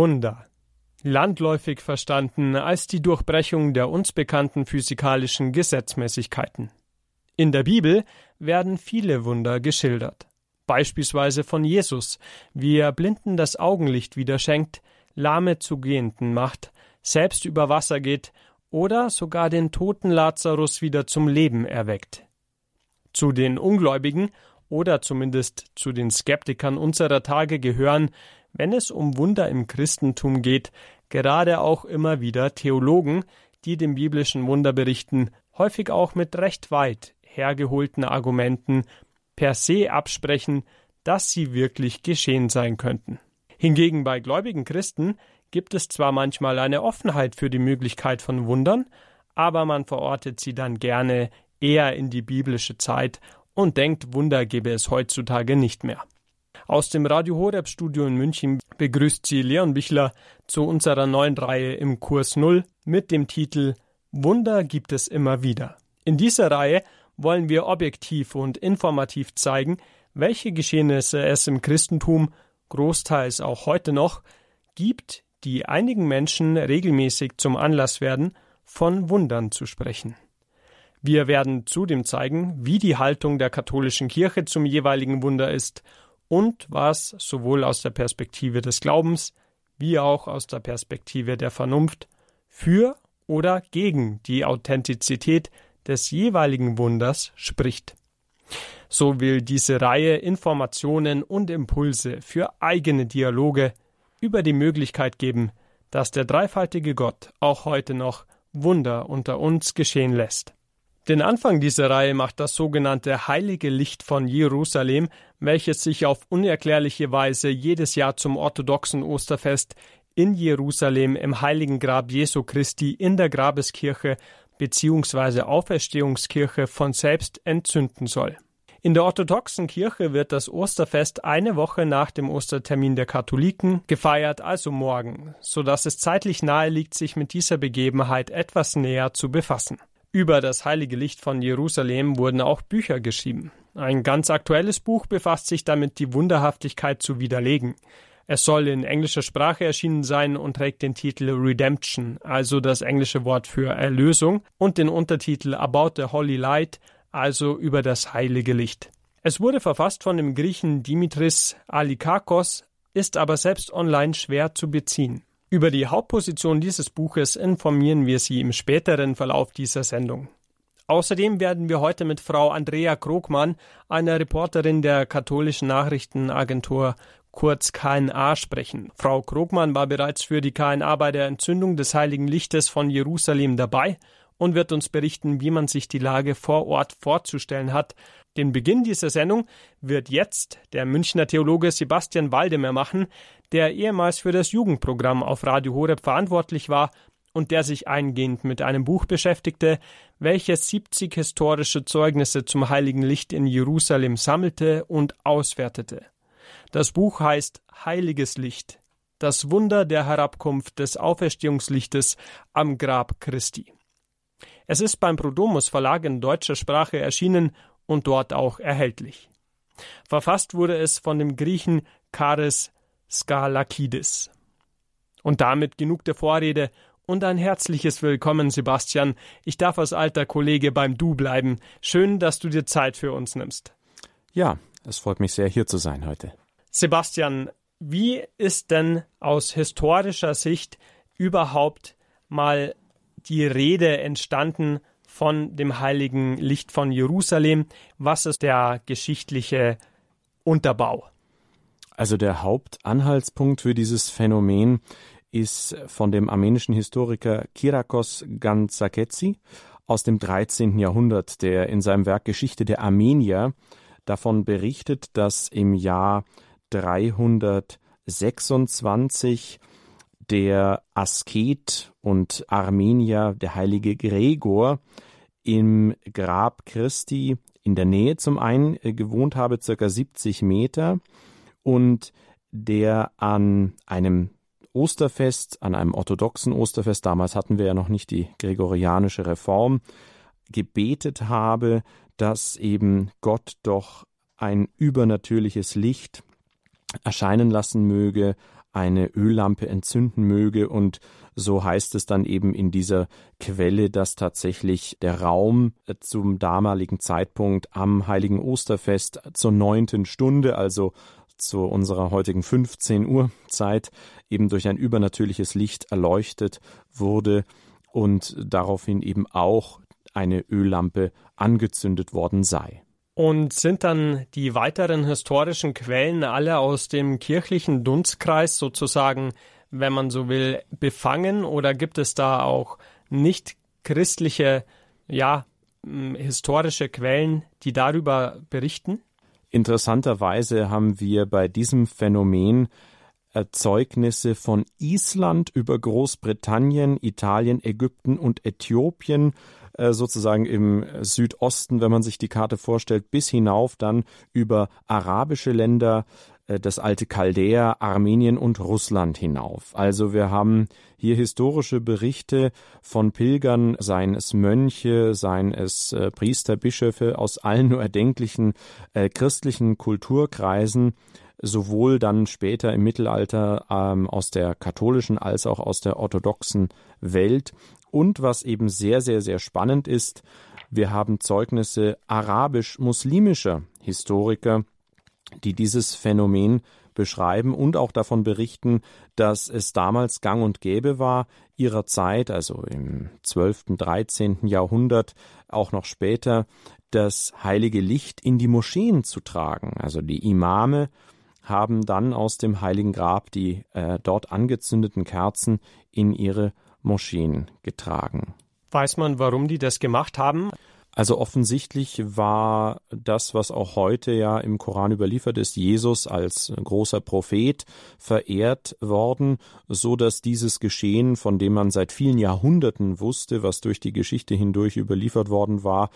Wunder. Landläufig verstanden als die Durchbrechung der uns bekannten physikalischen Gesetzmäßigkeiten. In der Bibel werden viele Wunder geschildert. Beispielsweise von Jesus, wie er Blinden das Augenlicht wieder schenkt, Lahme zu Gehenden macht, selbst über Wasser geht oder sogar den toten Lazarus wieder zum Leben erweckt. Zu den Ungläubigen oder zumindest zu den Skeptikern unserer Tage gehören, wenn es um Wunder im Christentum geht, gerade auch immer wieder Theologen, die dem biblischen Wunder berichten, häufig auch mit recht weit hergeholten Argumenten per se absprechen, dass sie wirklich geschehen sein könnten. Hingegen bei gläubigen Christen gibt es zwar manchmal eine Offenheit für die Möglichkeit von Wundern, aber man verortet sie dann gerne eher in die biblische Zeit und denkt, Wunder gebe es heutzutage nicht mehr. Aus dem Radio Horeb Studio in München begrüßt sie Leon Bichler zu unserer neuen Reihe im Kurs Null mit dem Titel Wunder gibt es immer wieder. In dieser Reihe wollen wir objektiv und informativ zeigen, welche Geschehnisse es im Christentum, großteils auch heute noch, gibt, die einigen Menschen regelmäßig zum Anlass werden, von Wundern zu sprechen. Wir werden zudem zeigen, wie die Haltung der katholischen Kirche zum jeweiligen Wunder ist und was sowohl aus der Perspektive des Glaubens wie auch aus der Perspektive der Vernunft für oder gegen die Authentizität des jeweiligen Wunders spricht. So will diese Reihe Informationen und Impulse für eigene Dialoge über die Möglichkeit geben, dass der dreifaltige Gott auch heute noch Wunder unter uns geschehen lässt. Den Anfang dieser Reihe macht das sogenannte Heilige Licht von Jerusalem, welches sich auf unerklärliche Weise jedes Jahr zum orthodoxen Osterfest in Jerusalem im heiligen Grab Jesu Christi in der Grabeskirche bzw. Auferstehungskirche von selbst entzünden soll. In der orthodoxen Kirche wird das Osterfest eine Woche nach dem Ostertermin der Katholiken gefeiert, also morgen, so dass es zeitlich nahe liegt, sich mit dieser Begebenheit etwas näher zu befassen. Über das heilige Licht von Jerusalem wurden auch Bücher geschrieben. Ein ganz aktuelles Buch befasst sich damit, die Wunderhaftigkeit zu widerlegen. Es soll in englischer Sprache erschienen sein und trägt den Titel Redemption, also das englische Wort für Erlösung, und den Untertitel About the Holy Light, also über das heilige Licht. Es wurde verfasst von dem Griechen Dimitris Alikakos, ist aber selbst online schwer zu beziehen. Über die Hauptposition dieses Buches informieren wir Sie im späteren Verlauf dieser Sendung. Außerdem werden wir heute mit Frau Andrea Krogmann, einer Reporterin der katholischen Nachrichtenagentur kurz KNA sprechen. Frau Krogmann war bereits für die KNA bei der Entzündung des heiligen Lichtes von Jerusalem dabei und wird uns berichten, wie man sich die Lage vor Ort vorzustellen hat. Den Beginn dieser Sendung wird jetzt der Münchner Theologe Sebastian Waldemer machen, der ehemals für das Jugendprogramm auf Radio Horeb verantwortlich war und der sich eingehend mit einem Buch beschäftigte, welches 70 historische Zeugnisse zum heiligen Licht in Jerusalem sammelte und auswertete. Das Buch heißt Heiliges Licht, das Wunder der Herabkunft des Auferstehungslichtes am Grab Christi. Es ist beim Prodomus Verlag in deutscher Sprache erschienen und dort auch erhältlich. Verfasst wurde es von dem Griechen Charis Skalakidis. Und damit genug der Vorrede und ein herzliches Willkommen, Sebastian. Ich darf als alter Kollege beim Du bleiben. Schön, dass du dir Zeit für uns nimmst. Ja, es freut mich sehr, hier zu sein heute. Sebastian, wie ist denn aus historischer Sicht überhaupt mal die Rede entstanden von dem heiligen Licht von Jerusalem? Was ist der geschichtliche Unterbau? Also der Hauptanhaltspunkt für dieses Phänomen ist von dem armenischen Historiker Kirakos Ganzaketsi aus dem 13. Jahrhundert, der in seinem Werk Geschichte der Armenier davon berichtet, dass im Jahr 326 der Asket und Armenier, der heilige Gregor, im Grab Christi in der Nähe zum einen gewohnt habe, circa 70 Meter, und der an einem Osterfest, an einem orthodoxen Osterfest, damals hatten wir ja noch nicht die gregorianische Reform, gebetet habe, dass eben Gott doch ein übernatürliches Licht erscheinen lassen möge, eine Öllampe entzünden möge und so heißt es dann eben in dieser Quelle, dass tatsächlich der Raum äh, zum damaligen Zeitpunkt am heiligen Osterfest zur neunten Stunde, also zu unserer heutigen 15 Uhr Zeit, eben durch ein übernatürliches Licht erleuchtet wurde und daraufhin eben auch eine Öllampe angezündet worden sei. Und sind dann die weiteren historischen Quellen alle aus dem kirchlichen Dunstkreis sozusagen wenn man so will, befangen oder gibt es da auch nicht christliche, ja, historische Quellen, die darüber berichten? Interessanterweise haben wir bei diesem Phänomen Erzeugnisse von Island über Großbritannien, Italien, Ägypten und Äthiopien, sozusagen im Südosten, wenn man sich die Karte vorstellt, bis hinauf dann über arabische Länder, äh, das alte Chaldea, Armenien und Russland hinauf. Also wir haben hier historische Berichte von Pilgern, seien es Mönche, seien es äh, Priester, Bischöfe aus allen nur erdenklichen äh, christlichen Kulturkreisen, sowohl dann später im Mittelalter ähm, aus der katholischen als auch aus der orthodoxen Welt. Und was eben sehr, sehr, sehr spannend ist, wir haben Zeugnisse arabisch-muslimischer Historiker, die dieses Phänomen beschreiben und auch davon berichten, dass es damals gang und gäbe war, ihrer Zeit, also im 12., 13. Jahrhundert, auch noch später, das heilige Licht in die Moscheen zu tragen. Also die Imame haben dann aus dem heiligen Grab die äh, dort angezündeten Kerzen in ihre Moscheen getragen. Weiß man, warum die das gemacht haben? Also offensichtlich war das, was auch heute ja im Koran überliefert ist, Jesus als großer Prophet verehrt worden, so dass dieses Geschehen, von dem man seit vielen Jahrhunderten wusste, was durch die Geschichte hindurch überliefert worden war,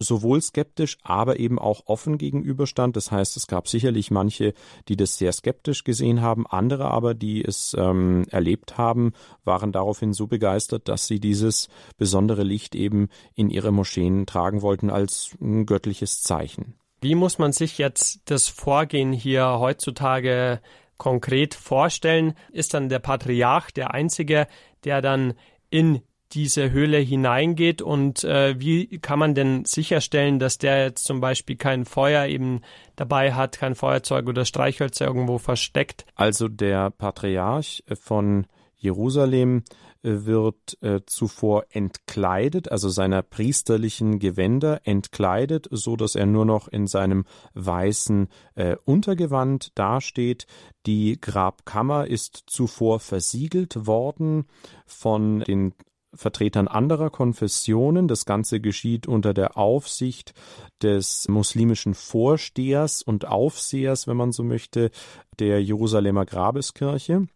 sowohl skeptisch, aber eben auch offen gegenüberstand. Das heißt, es gab sicherlich manche, die das sehr skeptisch gesehen haben, andere aber, die es ähm, erlebt haben, waren daraufhin so begeistert, dass sie dieses besondere Licht eben in ihre Moscheen tragen wollten als ein göttliches Zeichen. Wie muss man sich jetzt das Vorgehen hier heutzutage konkret vorstellen? Ist dann der Patriarch der Einzige, der dann in diese Höhle hineingeht und äh, wie kann man denn sicherstellen, dass der jetzt zum Beispiel kein Feuer eben dabei hat, kein Feuerzeug oder Streichhölzer irgendwo versteckt? Also der Patriarch von Jerusalem äh, wird äh, zuvor entkleidet, also seiner priesterlichen Gewänder entkleidet, so dass er nur noch in seinem weißen äh, Untergewand dasteht. Die Grabkammer ist zuvor versiegelt worden von den Vertretern anderer Konfessionen. Das Ganze geschieht unter der Aufsicht des muslimischen Vorstehers und Aufsehers, wenn man so möchte, der Jerusalemer Grabeskirche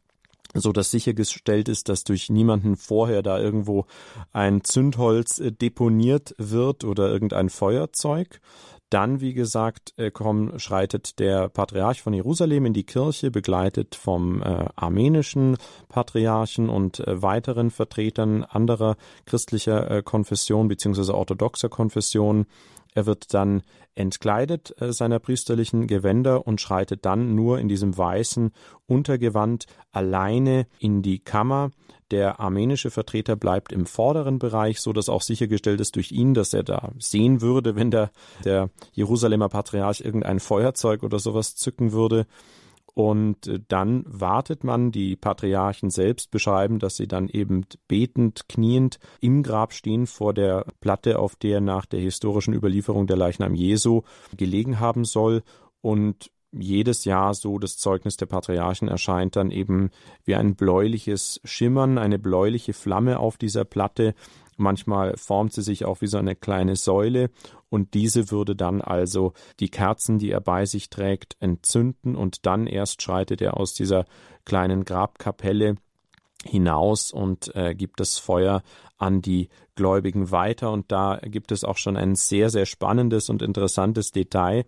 so dass sichergestellt ist, dass durch niemanden vorher da irgendwo ein Zündholz äh, deponiert wird oder irgendein Feuerzeug. Dann, wie gesagt, äh, komm, schreitet der Patriarch von Jerusalem in die Kirche, begleitet vom äh, armenischen Patriarchen und äh, weiteren Vertretern anderer christlicher äh, Konfession bzw. orthodoxer Konfession. Er wird dann entkleidet äh, seiner priesterlichen Gewänder und schreitet dann nur in diesem weißen Untergewand alleine in die Kammer. Der armenische Vertreter bleibt im vorderen Bereich, so dass auch sichergestellt ist durch ihn, dass er da sehen würde, wenn der, der Jerusalemer Patriarch irgendein Feuerzeug oder sowas zücken würde. Und äh, dann wartet man, die Patriarchen selbst beschreiben, dass sie dann eben betend, kniend im Grab stehen vor der Platte, auf der nach der historischen Überlieferung der Leichnam Jesu gelegen haben soll. Und jedes Jahr so das Zeugnis der Patriarchen erscheint dann eben wie ein bläuliches Schimmern, eine bläuliche Flamme auf dieser Platte. Manchmal formt sie sich auch wie so eine kleine Säule und diese würde dann also die Kerzen, die er bei sich trägt, entzünden und dann erst schreitet er aus dieser kleinen Grabkapelle hinaus und äh, gibt das Feuer an die Gläubigen weiter. Und da gibt es auch schon ein sehr, sehr spannendes und interessantes Detail.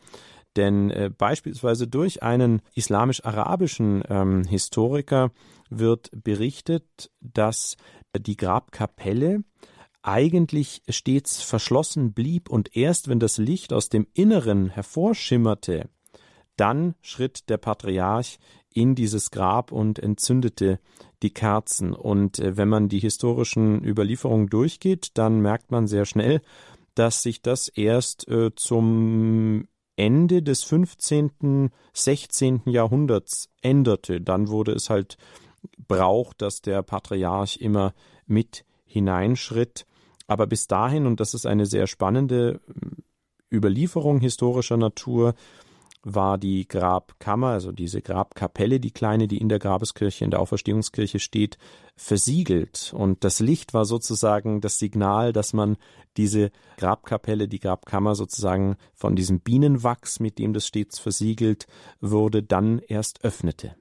Denn äh, beispielsweise durch einen islamisch-arabischen ähm, Historiker wird berichtet, dass die Grabkapelle eigentlich stets verschlossen blieb und erst wenn das Licht aus dem Inneren hervorschimmerte, dann schritt der Patriarch in dieses Grab und entzündete die Kerzen. Und äh, wenn man die historischen Überlieferungen durchgeht, dann merkt man sehr schnell, dass sich das erst äh, zum Ende des 15., 16. Jahrhunderts änderte. Dann wurde es halt Brauch, dass der Patriarch immer mit hineinschritt. Aber bis dahin, und das ist eine sehr spannende Überlieferung historischer Natur, war die Grabkammer, also diese Grabkapelle, die kleine, die in der Grabeskirche, in der Auferstehungskirche steht, versiegelt. Und das Licht war sozusagen das Signal, dass man diese Grabkapelle, die Grabkammer sozusagen von diesem Bienenwachs, mit dem das stets versiegelt wurde, dann erst öffnete.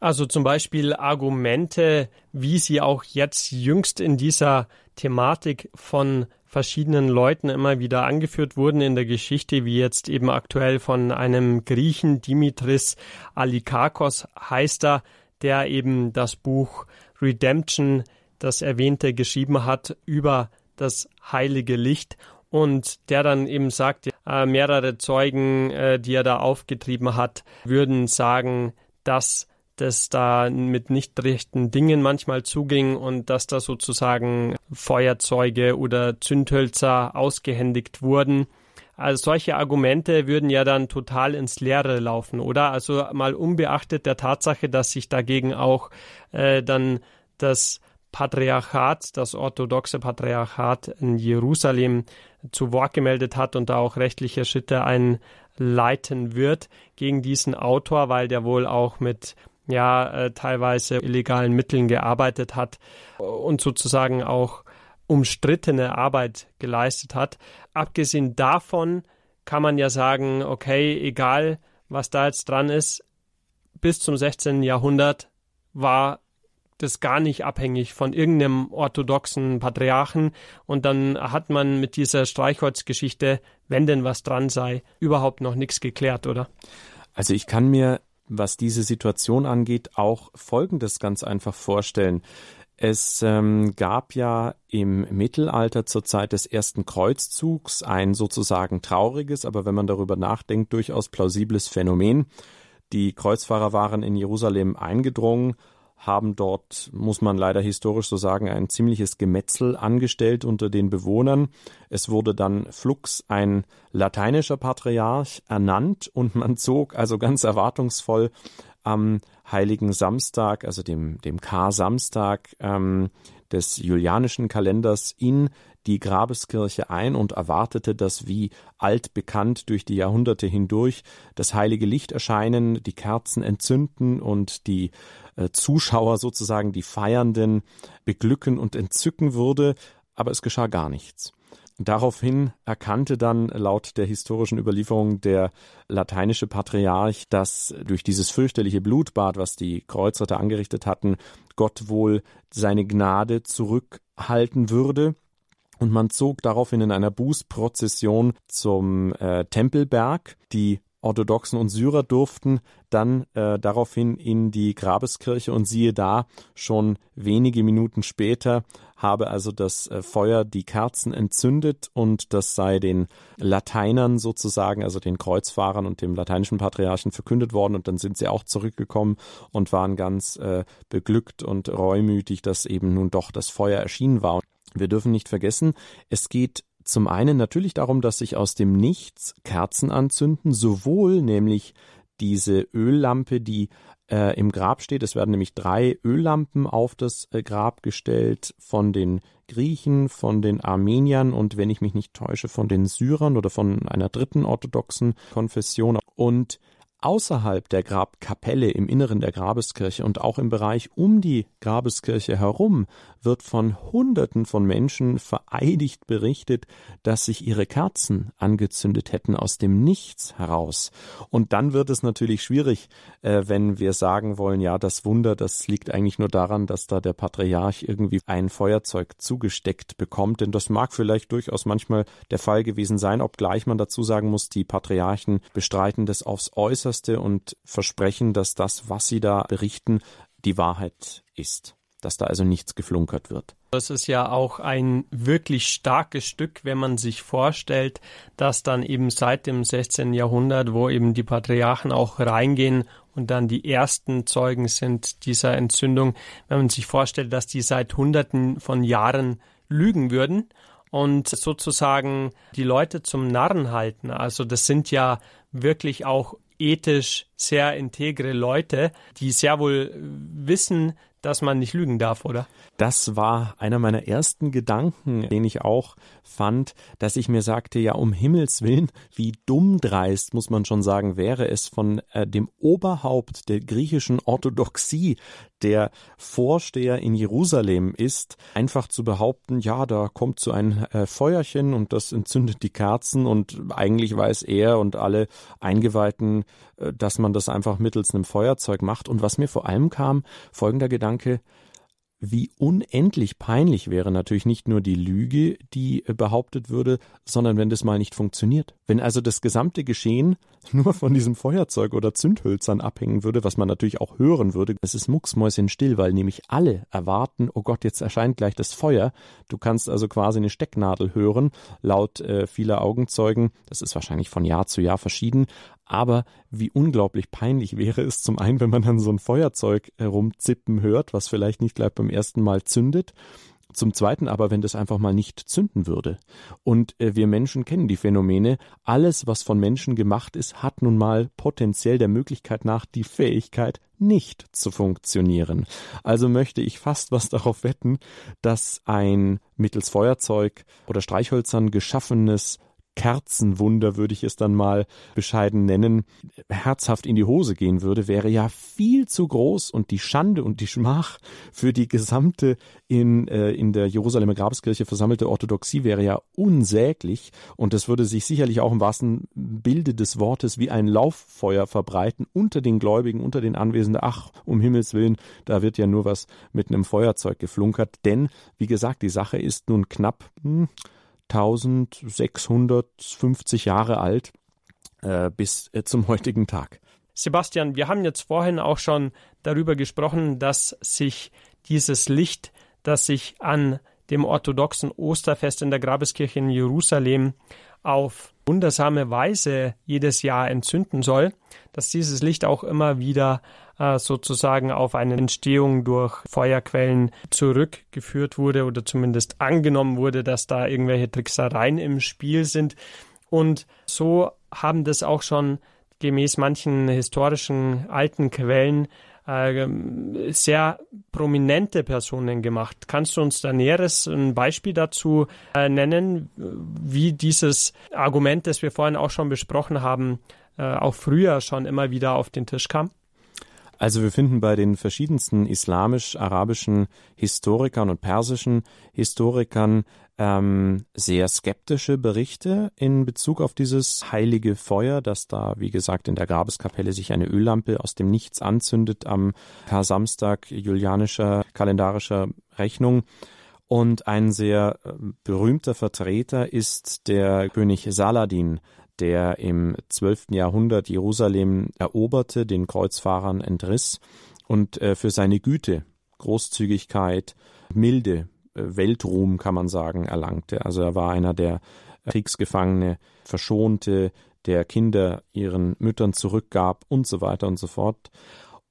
Also zum Beispiel Argumente, wie sie auch jetzt jüngst in dieser Thematik von verschiedenen Leuten immer wieder angeführt wurden in der Geschichte, wie jetzt eben aktuell von einem Griechen, Dimitris Alikakos heißt er, der eben das Buch Redemption, das erwähnte, geschrieben hat über das heilige Licht und der dann eben sagt, äh, mehrere Zeugen, äh, die er da aufgetrieben hat, würden sagen, dass das da mit nicht rechten Dingen manchmal zuging und dass da sozusagen Feuerzeuge oder Zündhölzer ausgehändigt wurden. Also solche Argumente würden ja dann total ins Leere laufen, oder? Also mal unbeachtet der Tatsache, dass sich dagegen auch äh, dann das Patriarchat, das orthodoxe Patriarchat in Jerusalem zu Wort gemeldet hat und da auch rechtliche Schritte einleiten wird gegen diesen Autor, weil der wohl auch mit ja äh, teilweise illegalen Mitteln gearbeitet hat und sozusagen auch umstrittene Arbeit geleistet hat. Abgesehen davon kann man ja sagen, okay, egal was da jetzt dran ist, bis zum 16. Jahrhundert war das gar nicht abhängig von irgendeinem orthodoxen Patriarchen und dann hat man mit dieser Streichholzgeschichte, wenn denn was dran sei, überhaupt noch nichts geklärt, oder? Also ich kann mir was diese Situation angeht, auch Folgendes ganz einfach vorstellen. Es ähm, gab ja im Mittelalter zur Zeit des ersten Kreuzzugs ein sozusagen trauriges, aber wenn man darüber nachdenkt, durchaus plausibles Phänomen. Die Kreuzfahrer waren in Jerusalem eingedrungen haben dort, muss man leider historisch so sagen, ein ziemliches Gemetzel angestellt unter den Bewohnern. Es wurde dann flugs ein lateinischer Patriarch ernannt und man zog also ganz erwartungsvoll am Heiligen Samstag, also dem, dem Kar-Samstag ähm, des julianischen Kalenders in die Grabeskirche ein und erwartete, dass wie altbekannt durch die Jahrhunderte hindurch das heilige Licht erscheinen, die Kerzen entzünden und die äh, Zuschauer sozusagen die Feiernden beglücken und entzücken würde, aber es geschah gar nichts. Daraufhin erkannte dann laut der historischen Überlieferung der lateinische Patriarch, dass durch dieses fürchterliche Blutbad, was die Kreuzritter angerichtet hatten, Gott wohl seine Gnade zurückhalten würde. Und man zog daraufhin in einer Bußprozession zum äh, Tempelberg. Die Orthodoxen und Syrer durften dann äh, daraufhin in die Grabeskirche und siehe da, schon wenige Minuten später habe also das äh, Feuer die Kerzen entzündet und das sei den Lateinern sozusagen, also den Kreuzfahrern und dem lateinischen Patriarchen verkündet worden und dann sind sie auch zurückgekommen und waren ganz äh, beglückt und reumütig, dass eben nun doch das Feuer erschienen war. Wir dürfen nicht vergessen, es geht zum einen natürlich darum, dass sich aus dem Nichts Kerzen anzünden, sowohl nämlich diese Öllampe, die äh, im Grab steht. Es werden nämlich drei Öllampen auf das äh, Grab gestellt von den Griechen, von den Armeniern und wenn ich mich nicht täusche, von den Syrern oder von einer dritten orthodoxen Konfession. Und Außerhalb der Grabkapelle im Inneren der Grabeskirche und auch im Bereich um die Grabeskirche herum wird von Hunderten von Menschen vereidigt berichtet, dass sich ihre Kerzen angezündet hätten aus dem Nichts heraus. Und dann wird es natürlich schwierig, äh, wenn wir sagen wollen, ja, das Wunder, das liegt eigentlich nur daran, dass da der Patriarch irgendwie ein Feuerzeug zugesteckt bekommt, denn das mag vielleicht durchaus manchmal der Fall gewesen sein, obgleich man dazu sagen muss, die Patriarchen bestreiten das aufs Äußerste und versprechen, dass das, was sie da berichten, die Wahrheit ist. Dass da also nichts geflunkert wird. Das ist ja auch ein wirklich starkes Stück, wenn man sich vorstellt, dass dann eben seit dem 16. Jahrhundert, wo eben die Patriarchen auch reingehen und dann die ersten Zeugen sind dieser Entzündung, wenn man sich vorstellt, dass die seit Hunderten von Jahren lügen würden und sozusagen die Leute zum Narren halten. Also das sind ja wirklich auch ethisch sehr integre Leute, die sehr wohl wissen, dass man nicht lügen darf, oder? Das war einer meiner ersten Gedanken, den ich auch fand, dass ich mir sagte, ja, um Himmels Willen, wie dummdreist, muss man schon sagen, wäre es von äh, dem Oberhaupt der griechischen Orthodoxie, der Vorsteher in Jerusalem ist, einfach zu behaupten, ja, da kommt so ein äh, Feuerchen und das entzündet die Kerzen und eigentlich weiß er und alle Eingeweihten, äh, dass man das einfach mittels einem Feuerzeug macht. Und was mir vor allem kam, folgender Gedanke, wie unendlich peinlich wäre natürlich nicht nur die Lüge, die äh, behauptet würde, sondern wenn das mal nicht funktioniert. Wenn also das gesamte Geschehen nur von diesem Feuerzeug oder Zündhölzern abhängen würde, was man natürlich auch hören würde, es ist mucksmäuschenstill, weil nämlich alle erwarten, oh Gott, jetzt erscheint gleich das Feuer. Du kannst also quasi eine Stecknadel hören, laut äh, vieler Augenzeugen. Das ist wahrscheinlich von Jahr zu Jahr verschieden, aber wie unglaublich peinlich wäre es zum einen, wenn man dann so ein Feuerzeug herumzippen hört, was vielleicht nicht gleich beim ersten Mal zündet. Zum Zweiten aber, wenn das einfach mal nicht zünden würde. Und äh, wir Menschen kennen die Phänomene. Alles, was von Menschen gemacht ist, hat nun mal potenziell der Möglichkeit nach die Fähigkeit, nicht zu funktionieren. Also möchte ich fast was darauf wetten, dass ein mittels Feuerzeug oder Streichhölzern geschaffenes Kerzenwunder, würde ich es dann mal bescheiden nennen, herzhaft in die Hose gehen würde, wäre ja viel zu groß und die Schande und die Schmach für die gesamte in, äh, in der Jerusalemer Grabeskirche versammelte Orthodoxie wäre ja unsäglich und es würde sich sicherlich auch im wahrsten Bilde des Wortes wie ein Lauffeuer verbreiten unter den Gläubigen, unter den Anwesenden. Ach, um Himmels Willen, da wird ja nur was mit einem Feuerzeug geflunkert, denn, wie gesagt, die Sache ist nun knapp, hm, 1650 Jahre alt äh, bis äh, zum heutigen Tag. Sebastian, wir haben jetzt vorhin auch schon darüber gesprochen, dass sich dieses Licht, das sich an dem orthodoxen Osterfest in der Grabeskirche in Jerusalem auf wundersame Weise jedes Jahr entzünden soll, dass dieses Licht auch immer wieder äh, sozusagen auf eine Entstehung durch Feuerquellen zurückgeführt wurde oder zumindest angenommen wurde, dass da irgendwelche Tricksereien im Spiel sind. Und so haben das auch schon gemäß manchen historischen alten Quellen sehr prominente Personen gemacht. Kannst du uns da näheres ein Beispiel dazu äh, nennen, wie dieses Argument, das wir vorhin auch schon besprochen haben, äh, auch früher schon immer wieder auf den Tisch kam? Also wir finden bei den verschiedensten islamisch-arabischen Historikern und persischen Historikern ähm, sehr skeptische Berichte in Bezug auf dieses heilige Feuer, das da, wie gesagt, in der Grabeskapelle sich eine Öllampe aus dem Nichts anzündet am Kar-Samstag julianischer kalendarischer Rechnung. Und ein sehr äh, berühmter Vertreter ist der König Saladin, der im 12. Jahrhundert Jerusalem eroberte, den Kreuzfahrern entriss und äh, für seine Güte, Großzügigkeit, Milde, Weltruhm kann man sagen, erlangte. Also er war einer, der Kriegsgefangene verschonte, der Kinder ihren Müttern zurückgab und so weiter und so fort.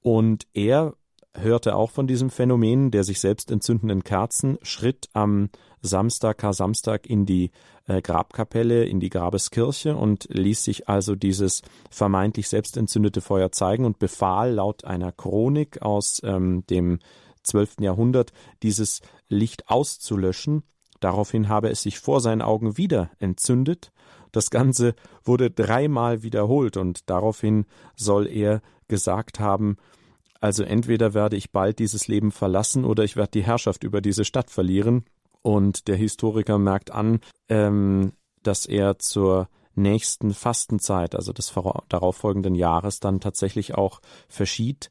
Und er hörte auch von diesem Phänomen der sich selbst entzündenden Kerzen, schritt am Samstag, Kar-Samstag in die äh, Grabkapelle, in die Grabeskirche und ließ sich also dieses vermeintlich selbst entzündete Feuer zeigen und befahl laut einer Chronik aus ähm, dem 12. Jahrhundert, dieses Licht auszulöschen. Daraufhin habe es sich vor seinen Augen wieder entzündet. Das Ganze wurde dreimal wiederholt und daraufhin soll er gesagt haben, also entweder werde ich bald dieses Leben verlassen oder ich werde die Herrschaft über diese Stadt verlieren. Und der Historiker merkt an, ähm, dass er zur nächsten Fastenzeit, also des darauffolgenden Jahres, dann tatsächlich auch verschied.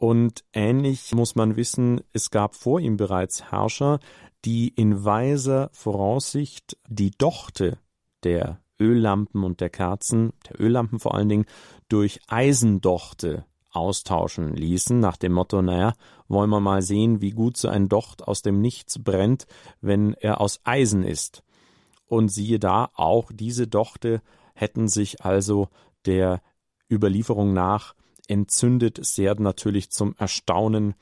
Und ähnlich muss man wissen, es gab vor ihm bereits Herrscher, die in weiser Voraussicht die Dochte der Öllampen und der Kerzen, der Öllampen vor allen Dingen, durch Eisendochte austauschen ließen, nach dem Motto, naja, wollen wir mal sehen, wie gut so ein Docht aus dem Nichts brennt, wenn er aus Eisen ist. Und siehe da, auch diese Dochte hätten sich also der Überlieferung nach entzündet, sehr natürlich zum Erstaunen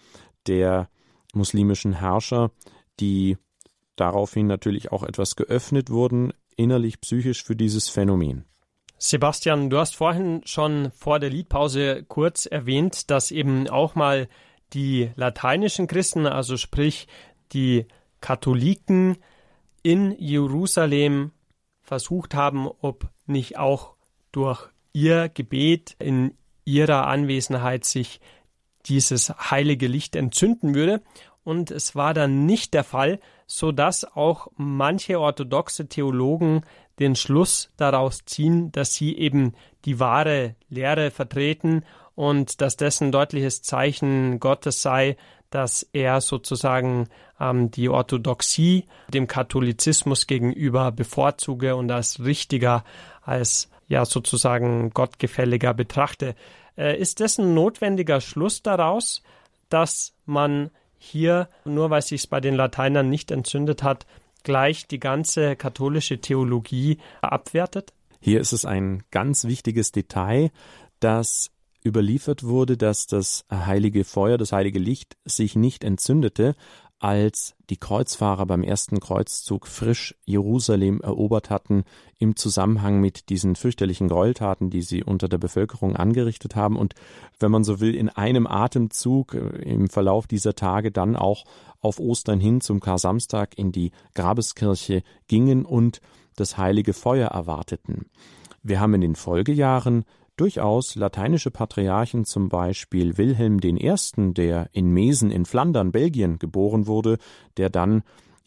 der muslimischen Herrscher, die daraufhin natürlich auch etwas geöffnet wurden, innerlich psychisch für dieses Phänomen. Sebastian, du hast vorhin schon vor der Liedpause kurz erwähnt, dass eben auch mal die lateinischen Christen, also sprich die Katholiken in Jerusalem versucht haben, ob nicht auch durch ihr Gebet in ihrer Anwesenheit sich dieses heilige Licht entzünden würde. Und es war dann nicht der Fall, so dass auch manche orthodoxe Theologen den Schluss daraus ziehen, dass sie eben die wahre Lehre vertreten und dass dessen deutliches Zeichen Gottes sei, dass er sozusagen ähm, die Orthodoxie dem Katholizismus gegenüber bevorzuge und als richtiger, als ja sozusagen gottgefälliger betrachte. Äh, ist das ein notwendiger Schluss daraus, dass man hier, nur weil sich bei den Lateinern nicht entzündet hat, gleich die ganze katholische Theologie abwertet? Hier ist es ein ganz wichtiges Detail, dass überliefert wurde, dass das heilige Feuer, das heilige Licht sich nicht entzündete, als die Kreuzfahrer beim ersten Kreuzzug frisch Jerusalem erobert hatten im Zusammenhang mit diesen fürchterlichen Gräueltaten, die sie unter der Bevölkerung angerichtet haben und wenn man so will, in einem Atemzug äh, im Verlauf dieser Tage dann auch auf Ostern hin zum Kar-Samstag in die Grabeskirche gingen und das heilige Feuer erwarteten. Wir haben in den Folgejahren durchaus lateinische Patriarchen, zum Beispiel Wilhelm I., der in Mesen in Flandern, Belgien geboren wurde, der dann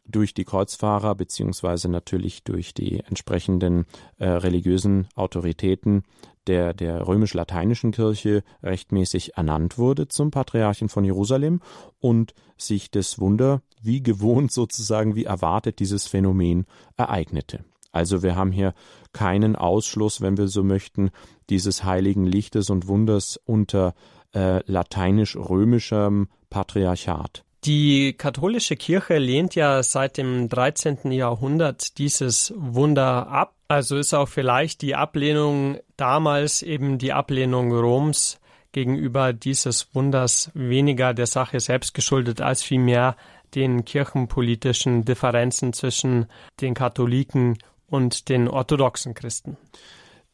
durch die Kreuzfahrer beziehungsweise natürlich durch die entsprechenden äh, religiösen Autoritäten der, der römisch-lateinischen Kirche rechtmäßig ernannt wurde zum Patriarchen von Jerusalem und sich das Wunder wie gewohnt sozusagen wie erwartet dieses Phänomen ereignete. Also wir haben hier keinen Ausschluss, wenn wir so möchten, dieses heiligen Lichtes und Wunders unter äh, lateinisch-römischem Patriarchat. Die katholische Kirche lehnt ja seit dem 13. Jahrhundert dieses Wunder ab. Also ist auch vielleicht die Ablehnung damals eben die Ablehnung Roms gegenüber dieses Wunders weniger der Sache selbst geschuldet als vielmehr den kirchenpolitischen Differenzen zwischen den Katholiken und den orthodoxen Christen.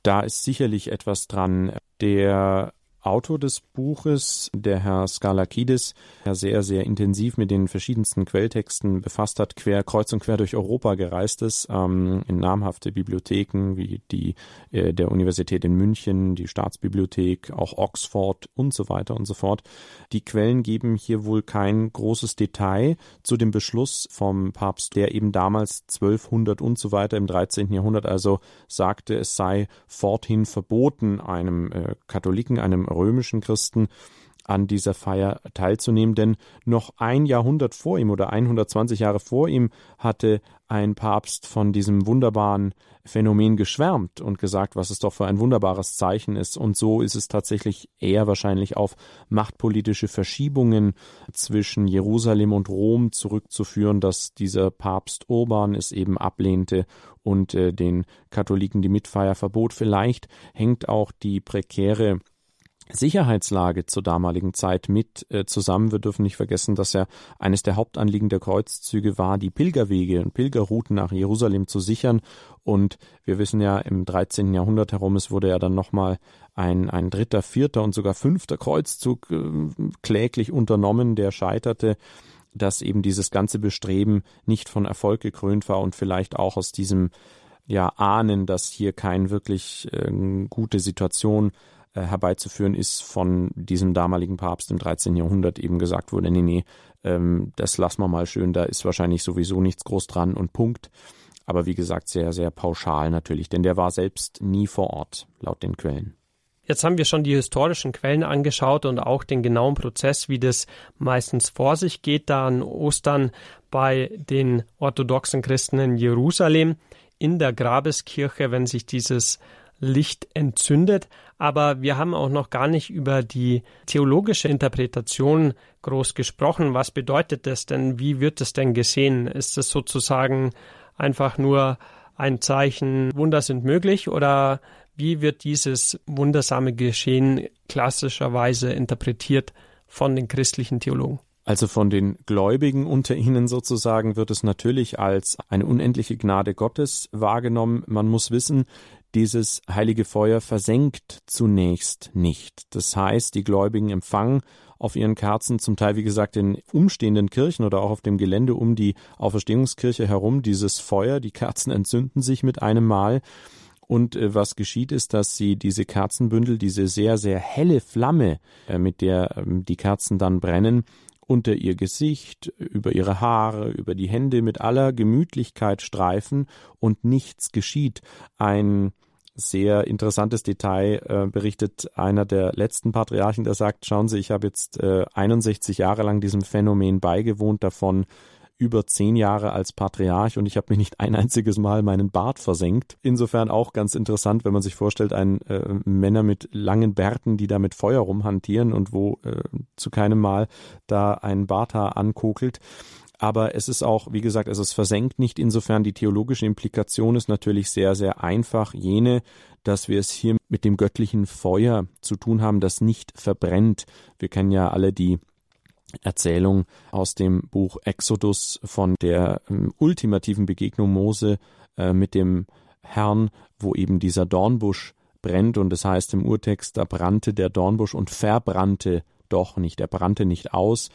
Da ist sicherlich etwas dran. Der Autor des Buches, der Herr Skalakidis, der sehr, sehr intensiv mit den verschiedensten Quelltexten befasst hat, quer, kreuz und quer durch Europa gereist ist, ähm, in namhafte Bibliotheken wie die äh, der Universität in München, die Staatsbibliothek, auch Oxford und so weiter und so fort. Die Quellen geben hier wohl kein großes Detail zu dem Beschluss vom Papst, der eben damals 1200 und so weiter im 13. Jahrhundert also sagte, es sei forthin verboten, einem äh, Katholiken, einem römischen Christen an dieser Feier teilzunehmen, denn noch ein Jahrhundert vor ihm oder 120 Jahre vor ihm hatte ein Papst von diesem wunderbaren Phänomen geschwärmt und gesagt, was es doch für ein wunderbares Zeichen ist. Und so ist es tatsächlich eher wahrscheinlich auf machtpolitische Verschiebungen zwischen Jerusalem und Rom zurückzuführen, dass dieser Papst Urban es eben ablehnte und äh, den Katholiken die Mitfeier verbot. Vielleicht hängt auch die prekäre Sicherheitslage zur damaligen Zeit mit äh, zusammen. Wir dürfen nicht vergessen, dass ja eines der Hauptanliegen der Kreuzzüge war, die Pilgerwege und Pilgerrouten nach Jerusalem zu sichern. Und wir wissen ja, im 13. Jahrhundert herum, es wurde ja dann nochmal ein, ein dritter, vierter und sogar fünfter Kreuzzug äh, kläglich unternommen, der scheiterte dass eben dieses ganze Bestreben nicht von Erfolg gekrönt war und vielleicht auch aus diesem ja ahnen, dass hier kein wirklich äh, gute Situation äh, herbeizuführen ist von diesem damaligen Papst im 13. Jahrhundert eben gesagt wurde, nee, nee, ähm, das lassen wir mal schön, da ist wahrscheinlich sowieso nichts groß dran und Punkt. Aber wie gesagt, sehr, sehr pauschal natürlich, denn der war selbst nie vor Ort, laut den Quellen. Jetzt haben wir schon die historischen Quellen angeschaut und auch den genauen Prozess, wie das meistens vor sich geht, da an Ostern bei den orthodoxen Christen in Jerusalem in der Grabeskirche, wenn sich dieses Licht entzündet. Aber wir haben auch noch gar nicht über die theologische Interpretation groß gesprochen. Was bedeutet das denn? Wie wird es denn gesehen? Ist es sozusagen einfach nur ein Zeichen, Wunder sind möglich oder wie wird dieses wundersame Geschehen klassischerweise interpretiert von den christlichen Theologen? Also von den Gläubigen unter ihnen sozusagen wird es natürlich als eine unendliche Gnade Gottes wahrgenommen. Man muss wissen, dieses heilige Feuer versenkt zunächst nicht. Das heißt, die Gläubigen empfangen auf ihren Kerzen, zum Teil wie gesagt in umstehenden Kirchen oder auch auf dem Gelände um die Auferstehungskirche herum, dieses Feuer. Die Kerzen entzünden sich mit einem Mal. Und äh, was geschieht ist, dass sie diese Kerzenbündel, diese sehr, sehr helle Flamme, äh, mit der ähm, die Kerzen dann brennen, unter ihr Gesicht, über ihre Haare, über die Hände mit aller Gemütlichkeit streifen und nichts geschieht. Ein sehr interessantes Detail äh, berichtet einer der letzten Patriarchen, der sagt, schauen Sie, ich habe jetzt äh, 61 Jahre lang diesem Phänomen beigewohnt, davon über zehn Jahre als Patriarch und ich habe mir nicht ein einziges Mal meinen Bart versenkt. Insofern auch ganz interessant, wenn man sich vorstellt, ein äh, Männer mit langen Bärten, die da mit Feuer rumhantieren und wo äh, zu keinem Mal da ein Barthaar ankokelt aber es ist auch, wie gesagt, also es versenkt nicht. Insofern die theologische Implikation ist natürlich sehr, sehr einfach jene, dass wir es hier mit dem göttlichen Feuer zu tun haben, das nicht verbrennt. Wir kennen ja alle die Erzählung aus dem Buch Exodus von der ähm, ultimativen Begegnung Mose äh, mit dem Herrn, wo eben dieser Dornbusch brennt und es das heißt im Urtext, da brannte der Dornbusch und verbrannte doch nicht, er brannte nicht aus,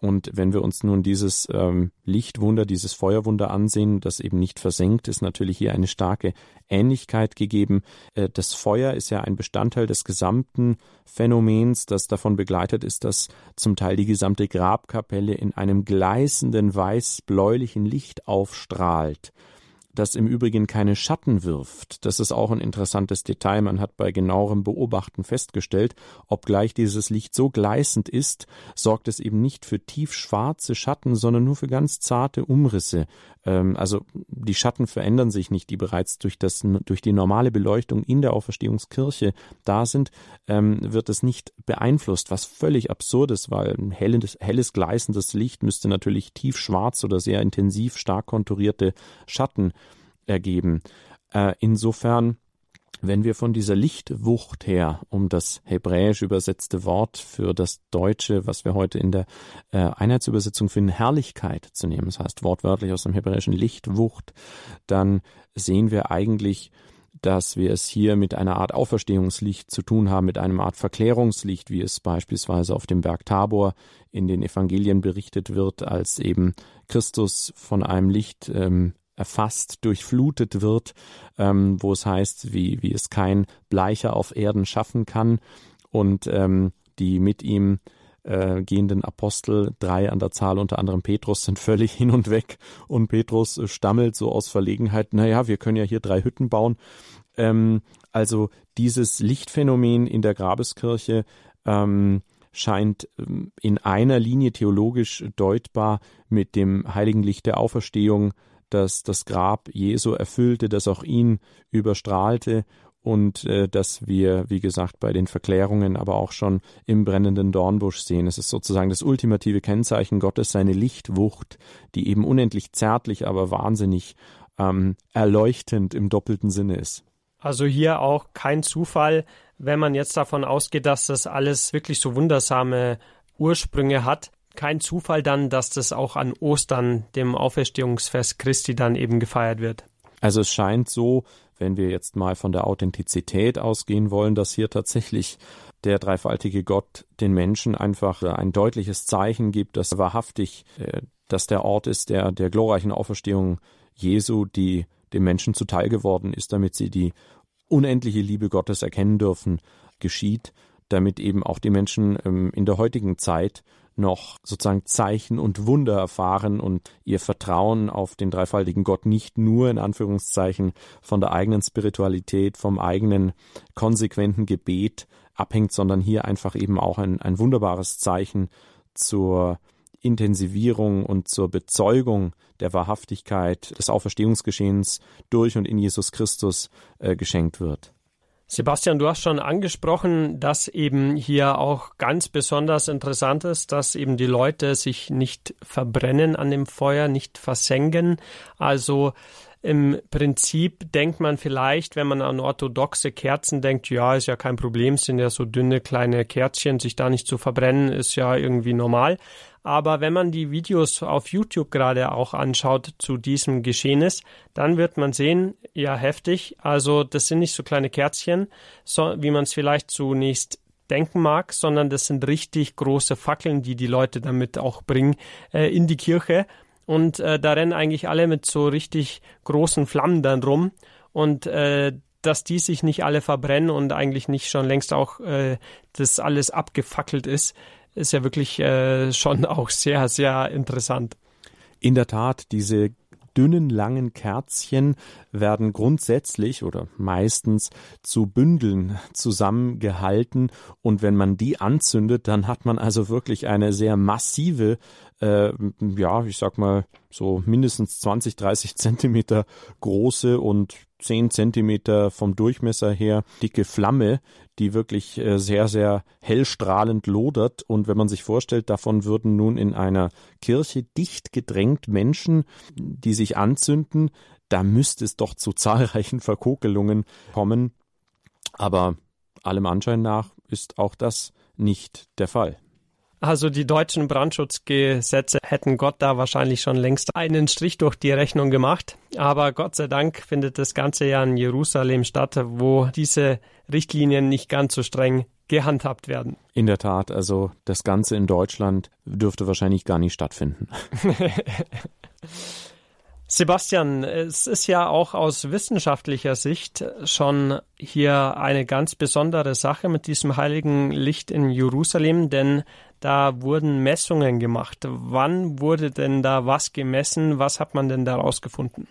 und wenn wir uns nun dieses ähm, Lichtwunder, dieses Feuerwunder ansehen, das eben nicht versenkt, ist natürlich hier eine starke Ähnlichkeit gegeben. Äh, das Feuer ist ja ein Bestandteil des gesamten Phänomens, das davon begleitet ist, dass zum Teil die gesamte Grabkapelle in einem gleißenden weiß-bläulichen Licht aufstrahlt das im Übrigen keine Schatten wirft. Das ist auch ein interessantes Detail. Man hat bei genauerem Beobachten festgestellt, obgleich dieses Licht so gleißend ist, sorgt es eben nicht für tiefschwarze Schatten, sondern nur für ganz zarte Umrisse. Ähm, also die Schatten verändern sich nicht, die bereits durch, das, durch die normale Beleuchtung in der Auferstehungskirche da sind, ähm, wird es nicht beeinflusst, was völlig absurd ist, weil ein helles, helles gleißendes Licht müsste natürlich tiefschwarz oder sehr intensiv stark konturierte Schatten ergeben. Äh, insofern wenn wir von dieser Lichtwucht her, um das hebräisch übersetzte Wort für das Deutsche, was wir heute in der äh, Einheitsübersetzung finden, Herrlichkeit zu nehmen, das heißt wortwörtlich aus dem hebräischen Lichtwucht, dann sehen wir eigentlich, dass wir es hier mit einer Art Auferstehungslicht zu tun haben, mit einer Art Verklärungslicht, wie es beispielsweise auf dem Berg Tabor in den Evangelien berichtet wird, als eben Christus von einem Licht ähm, erfasst, durchflutet wird, ähm, wo es heißt, wie, wie es kein Bleicher auf Erden schaffen kann und ähm, die mit ihm äh, gehenden Apostel, drei an der Zahl, unter anderem Petrus, sind völlig hin und weg und Petrus stammelt so aus Verlegenheit, naja, wir können ja hier drei Hütten bauen. Ähm, also dieses Lichtphänomen in der Grabeskirche ähm, scheint ähm, in einer Linie theologisch deutbar mit dem heiligen Licht der Auferstehung das das Grab Jesu erfüllte, das auch ihn überstrahlte und äh, dass wir, wie gesagt, bei den Verklärungen, aber auch schon im brennenden Dornbusch sehen. Es ist sozusagen das ultimative Kennzeichen Gottes, seine Lichtwucht, die eben unendlich zärtlich, aber wahnsinnig ähm, erleuchtend im doppelten Sinne ist. Also hier auch kein Zufall, wenn man jetzt davon ausgeht, dass das alles wirklich so wundersame Ursprünge hat, kein Zufall dann, dass das auch an Ostern, dem Auferstehungsfest Christi, dann eben gefeiert wird. Also es scheint so, wenn wir jetzt mal von der Authentizität ausgehen wollen, dass hier tatsächlich der dreifaltige Gott den Menschen einfach ein deutliches Zeichen gibt, dass wahrhaftig, äh, dass der Ort ist der, der glorreichen Auferstehung Jesu, die dem Menschen zuteil geworden ist, damit sie die unendliche Liebe Gottes erkennen dürfen, geschieht, damit eben auch die Menschen ähm, in der heutigen Zeit noch sozusagen Zeichen und Wunder erfahren und ihr Vertrauen auf den dreifaltigen Gott nicht nur in Anführungszeichen von der eigenen Spiritualität, vom eigenen konsequenten Gebet abhängt, sondern hier einfach eben auch ein, ein wunderbares Zeichen zur Intensivierung und zur Bezeugung der Wahrhaftigkeit des Auferstehungsgeschehens durch und in Jesus Christus äh, geschenkt wird. Sebastian, du hast schon angesprochen, dass eben hier auch ganz besonders interessant ist, dass eben die Leute sich nicht verbrennen an dem Feuer, nicht versenken. Also im Prinzip denkt man vielleicht, wenn man an orthodoxe Kerzen denkt, ja, ist ja kein Problem, sind ja so dünne kleine Kerzchen, sich da nicht zu verbrennen, ist ja irgendwie normal. Aber wenn man die Videos auf YouTube gerade auch anschaut zu diesem Geschehnis, dann wird man sehen, ja, heftig. Also, das sind nicht so kleine Kerzchen, so, wie man es vielleicht zunächst denken mag, sondern das sind richtig große Fackeln, die die Leute damit auch bringen äh, in die Kirche. Und äh, da rennen eigentlich alle mit so richtig großen Flammen dann rum. Und äh, dass die sich nicht alle verbrennen und eigentlich nicht schon längst auch äh, das alles abgefackelt ist, ist ja wirklich äh, schon auch sehr, sehr interessant. In der Tat, diese dünnen, langen Kerzchen werden grundsätzlich oder meistens zu Bündeln zusammengehalten. Und wenn man die anzündet, dann hat man also wirklich eine sehr massive äh, ja, ich sag mal, so mindestens 20, 30 Zentimeter große und 10 Zentimeter vom Durchmesser her dicke Flamme, die wirklich äh, sehr, sehr hellstrahlend lodert. Und wenn man sich vorstellt, davon würden nun in einer Kirche dicht gedrängt Menschen, die sich anzünden, da müsste es doch zu zahlreichen Verkokelungen kommen. Aber allem Anschein nach ist auch das nicht der Fall. Also die deutschen Brandschutzgesetze hätten Gott da wahrscheinlich schon längst einen Strich durch die Rechnung gemacht. Aber Gott sei Dank findet das Ganze ja in Jerusalem statt, wo diese Richtlinien nicht ganz so streng gehandhabt werden. In der Tat, also das Ganze in Deutschland dürfte wahrscheinlich gar nicht stattfinden. Sebastian, es ist ja auch aus wissenschaftlicher Sicht schon hier eine ganz besondere Sache mit diesem heiligen Licht in Jerusalem, denn da wurden Messungen gemacht. Wann wurde denn da was gemessen? Was hat man denn da rausgefunden?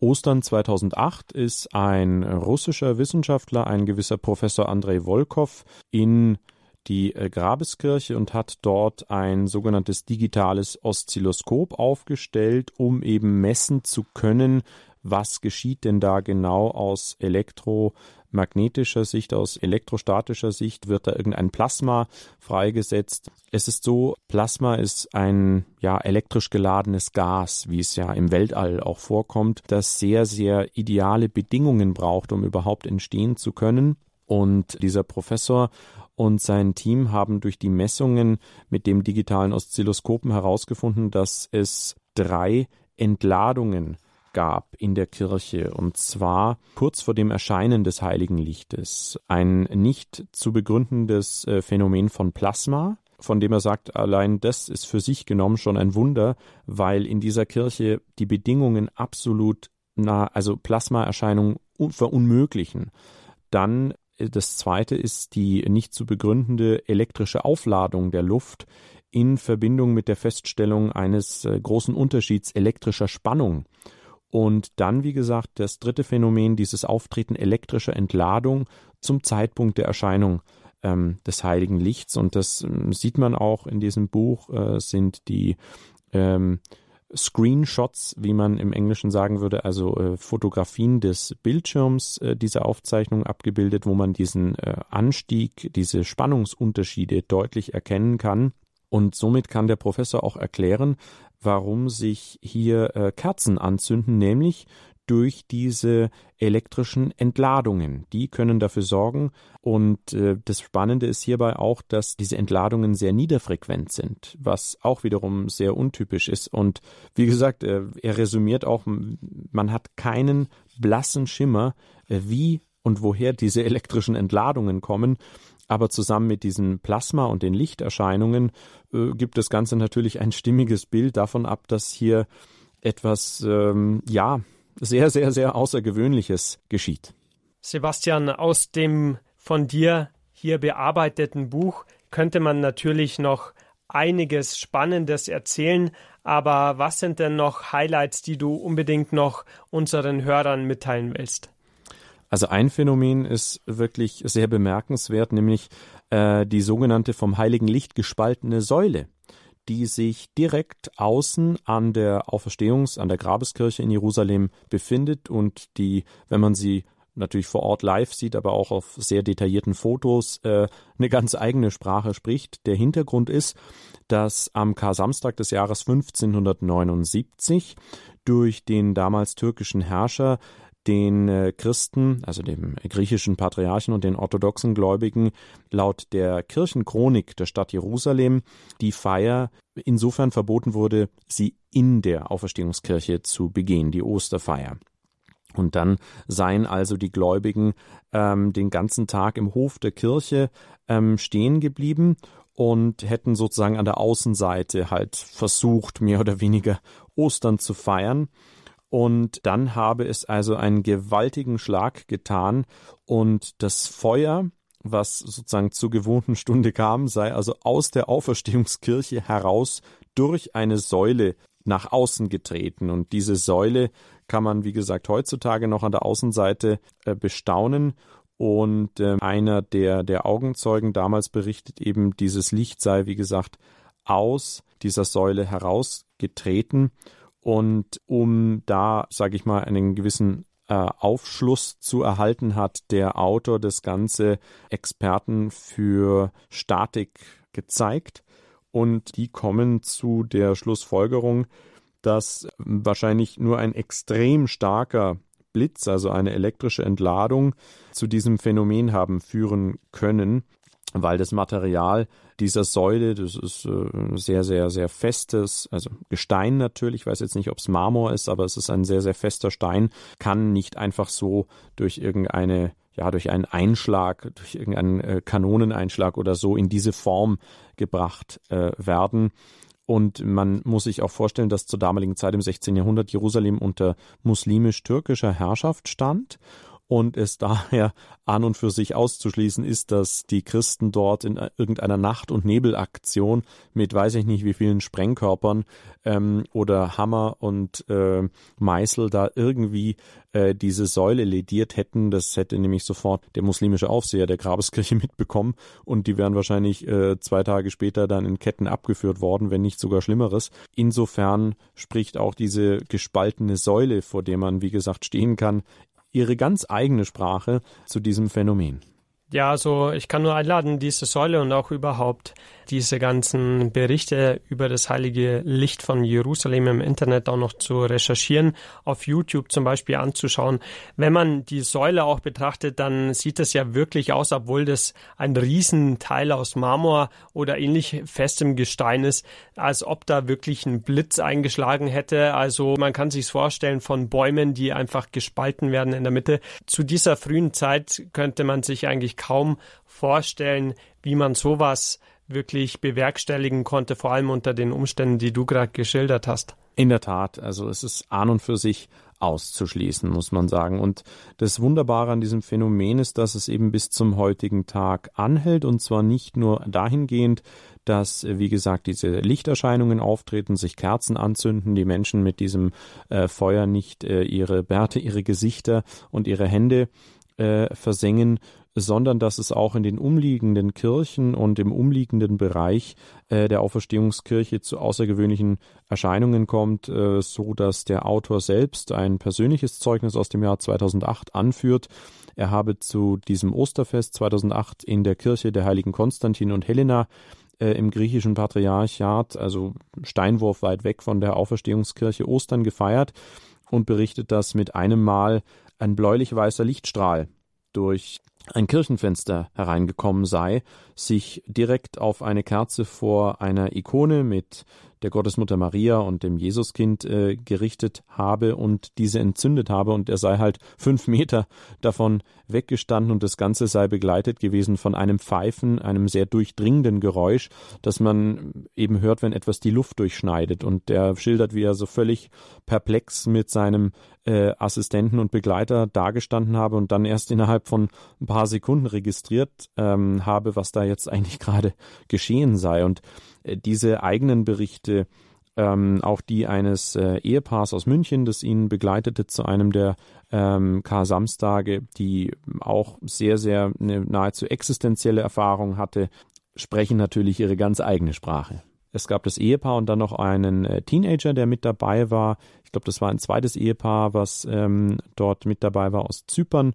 Ostern 2008 ist ein russischer Wissenschaftler, ein gewisser Professor Andrei Volkov, in die äh, Grabeskirche und hat dort ein sogenanntes digitales Oszilloskop aufgestellt, um eben messen zu können, was geschieht denn da genau aus elektromagnetischer Sicht, aus elektrostatischer Sicht, wird da irgendein Plasma freigesetzt. Es ist so, Plasma ist ein ja elektrisch geladenes Gas, wie es ja im Weltall auch vorkommt, das sehr sehr ideale Bedingungen braucht, um überhaupt entstehen zu können. Und dieser Professor und sein Team haben durch die Messungen mit dem digitalen Oszilloskopen herausgefunden, dass es drei Entladungen gab in der Kirche, und zwar kurz vor dem Erscheinen des heiligen Lichtes. Ein nicht zu begründendes äh, Phänomen von Plasma, von dem er sagt, allein das ist für sich genommen schon ein Wunder, weil in dieser Kirche die Bedingungen absolut nah, also Plasmaerscheinungen verunmöglichen. Dann das zweite ist die nicht zu begründende elektrische Aufladung der Luft in Verbindung mit der Feststellung eines äh, großen Unterschieds elektrischer Spannung. Und dann, wie gesagt, das dritte Phänomen, dieses Auftreten elektrischer Entladung zum Zeitpunkt der Erscheinung ähm, des heiligen Lichts. Und das ähm, sieht man auch in diesem Buch, äh, sind die ähm, Screenshots, wie man im Englischen sagen würde, also äh, Fotografien des Bildschirms äh, dieser Aufzeichnung abgebildet, wo man diesen äh, Anstieg, diese Spannungsunterschiede deutlich erkennen kann. Und somit kann der Professor auch erklären, warum sich hier äh, Kerzen anzünden, nämlich durch diese elektrischen Entladungen. Die können dafür sorgen. Und äh, das Spannende ist hierbei auch, dass diese Entladungen sehr niederfrequent sind, was auch wiederum sehr untypisch ist. Und wie gesagt, äh, er resümiert auch, man hat keinen blassen Schimmer, äh, wie und woher diese elektrischen Entladungen kommen. Aber zusammen mit diesem Plasma und den Lichterscheinungen äh, gibt das Ganze natürlich ein stimmiges Bild davon ab, dass hier etwas, ähm, ja, sehr, sehr, sehr Außergewöhnliches geschieht. Sebastian, aus dem von dir hier bearbeiteten Buch könnte man natürlich noch einiges Spannendes erzählen, aber was sind denn noch Highlights, die du unbedingt noch unseren Hörern mitteilen willst? Also ein Phänomen ist wirklich sehr bemerkenswert, nämlich äh, die sogenannte vom heiligen Licht gespaltene Säule die sich direkt außen an der Auferstehungs-, an der Grabeskirche in Jerusalem befindet und die, wenn man sie natürlich vor Ort live sieht, aber auch auf sehr detaillierten Fotos äh, eine ganz eigene Sprache spricht. Der Hintergrund ist, dass am Kar-Samstag des Jahres 1579 durch den damals türkischen Herrscher den äh, Christen, also dem griechischen Patriarchen und den orthodoxen Gläubigen laut der Kirchenchronik der Stadt Jerusalem die Feier insofern verboten wurde, sie in der Auferstehungskirche zu begehen, die Osterfeier. Und dann seien also die Gläubigen ähm, den ganzen Tag im Hof der Kirche ähm, stehen geblieben und hätten sozusagen an der Außenseite halt versucht, mehr oder weniger Ostern zu feiern. Und dann habe es also einen gewaltigen Schlag getan und das Feuer, was sozusagen zur gewohnten Stunde kam, sei also aus der Auferstehungskirche heraus durch eine Säule nach außen getreten. Und diese Säule kann man, wie gesagt, heutzutage noch an der Außenseite äh, bestaunen. Und äh, einer der, der Augenzeugen damals berichtet eben, dieses Licht sei, wie gesagt, aus dieser Säule herausgetreten. Und um da, sage ich mal, einen gewissen äh, Aufschluss zu erhalten, hat der Autor das Ganze Experten für Statik gezeigt. Und die kommen zu der Schlussfolgerung, dass wahrscheinlich nur ein extrem starker Blitz, also eine elektrische Entladung, zu diesem Phänomen haben führen können, weil das Material dieser Säule, das ist äh, sehr, sehr, sehr festes, also Gestein natürlich, ich weiß jetzt nicht, ob es Marmor ist, aber es ist ein sehr, sehr fester Stein, kann nicht einfach so durch irgendeine ja, durch einen Einschlag, durch irgendeinen äh, Kanoneneinschlag oder so in diese Form gebracht äh, werden. Und man muss sich auch vorstellen, dass zur damaligen Zeit im 16. Jahrhundert Jerusalem unter muslimisch-türkischer Herrschaft stand und es daher an und für sich auszuschließen ist, dass die Christen dort in irgendeiner Nacht- und Nebelaktion mit weiß ich nicht wie vielen Sprengkörpern ähm, oder Hammer und äh, Meißel da irgendwie äh, diese Säule lediert hätten. Das hätte nämlich sofort der muslimische Aufseher der Grabeskirche mitbekommen und die wären wahrscheinlich äh, zwei Tage später dann in Ketten abgeführt worden, wenn nicht sogar Schlimmeres. Insofern spricht auch diese gespaltene Säule, vor der man, wie gesagt, stehen kann, ihre ganz eigene Sprache zu diesem Phänomen. Ja, also ich kann nur einladen, diese Säule und auch überhaupt diese ganzen Berichte über das heilige Licht von Jerusalem im Internet auch noch zu recherchieren, auf YouTube zum Beispiel anzuschauen. Wenn man die Säule auch betrachtet, dann sieht es ja wirklich aus, obwohl das ein Riesenteil aus Marmor oder ähnlich festem Gestein ist, als ob da wirklich ein Blitz eingeschlagen hätte. Also man kann sich vorstellen von Bäumen, die einfach gespalten werden in der Mitte. Zu dieser frühen Zeit könnte man sich eigentlich kaum vorstellen, wie man sowas wirklich bewerkstelligen konnte, vor allem unter den Umständen, die du gerade geschildert hast. In der Tat, also es ist an und für sich auszuschließen, muss man sagen. Und das Wunderbare an diesem Phänomen ist, dass es eben bis zum heutigen Tag anhält und zwar nicht nur dahingehend, dass, wie gesagt, diese Lichterscheinungen auftreten, sich Kerzen anzünden, die Menschen mit diesem äh, Feuer nicht äh, ihre Bärte, ihre Gesichter und ihre Hände äh, versengen, sondern dass es auch in den umliegenden Kirchen und im umliegenden Bereich äh, der Auferstehungskirche zu außergewöhnlichen Erscheinungen kommt, äh, so dass der Autor selbst ein persönliches Zeugnis aus dem Jahr 2008 anführt. Er habe zu diesem Osterfest 2008 in der Kirche der heiligen Konstantin und Helena äh, im griechischen Patriarchat, also Steinwurf weit weg von der Auferstehungskirche Ostern gefeiert und berichtet, dass mit einem Mal ein bläulich-weißer Lichtstrahl durch ein Kirchenfenster hereingekommen sei, sich direkt auf eine Kerze vor einer Ikone mit der Gottesmutter Maria und dem Jesuskind äh, gerichtet habe und diese entzündet habe. Und er sei halt fünf Meter davon weggestanden und das Ganze sei begleitet gewesen von einem Pfeifen, einem sehr durchdringenden Geräusch, das man eben hört, wenn etwas die Luft durchschneidet. Und der schildert, wie er so völlig perplex mit seinem äh, Assistenten und Begleiter dagestanden habe und dann erst innerhalb von ein paar Sekunden registriert ähm, habe, was da jetzt eigentlich gerade geschehen sei und äh, diese eigenen Berichte, ähm, auch die eines äh, Ehepaars aus München, das ihn begleitete zu einem der ähm, Kar-Samstage, die auch sehr, sehr eine nahezu existenzielle Erfahrung hatte, sprechen natürlich ihre ganz eigene Sprache. Es gab das Ehepaar und dann noch einen äh, Teenager, der mit dabei war. Ich glaube, das war ein zweites Ehepaar, was ähm, dort mit dabei war aus Zypern.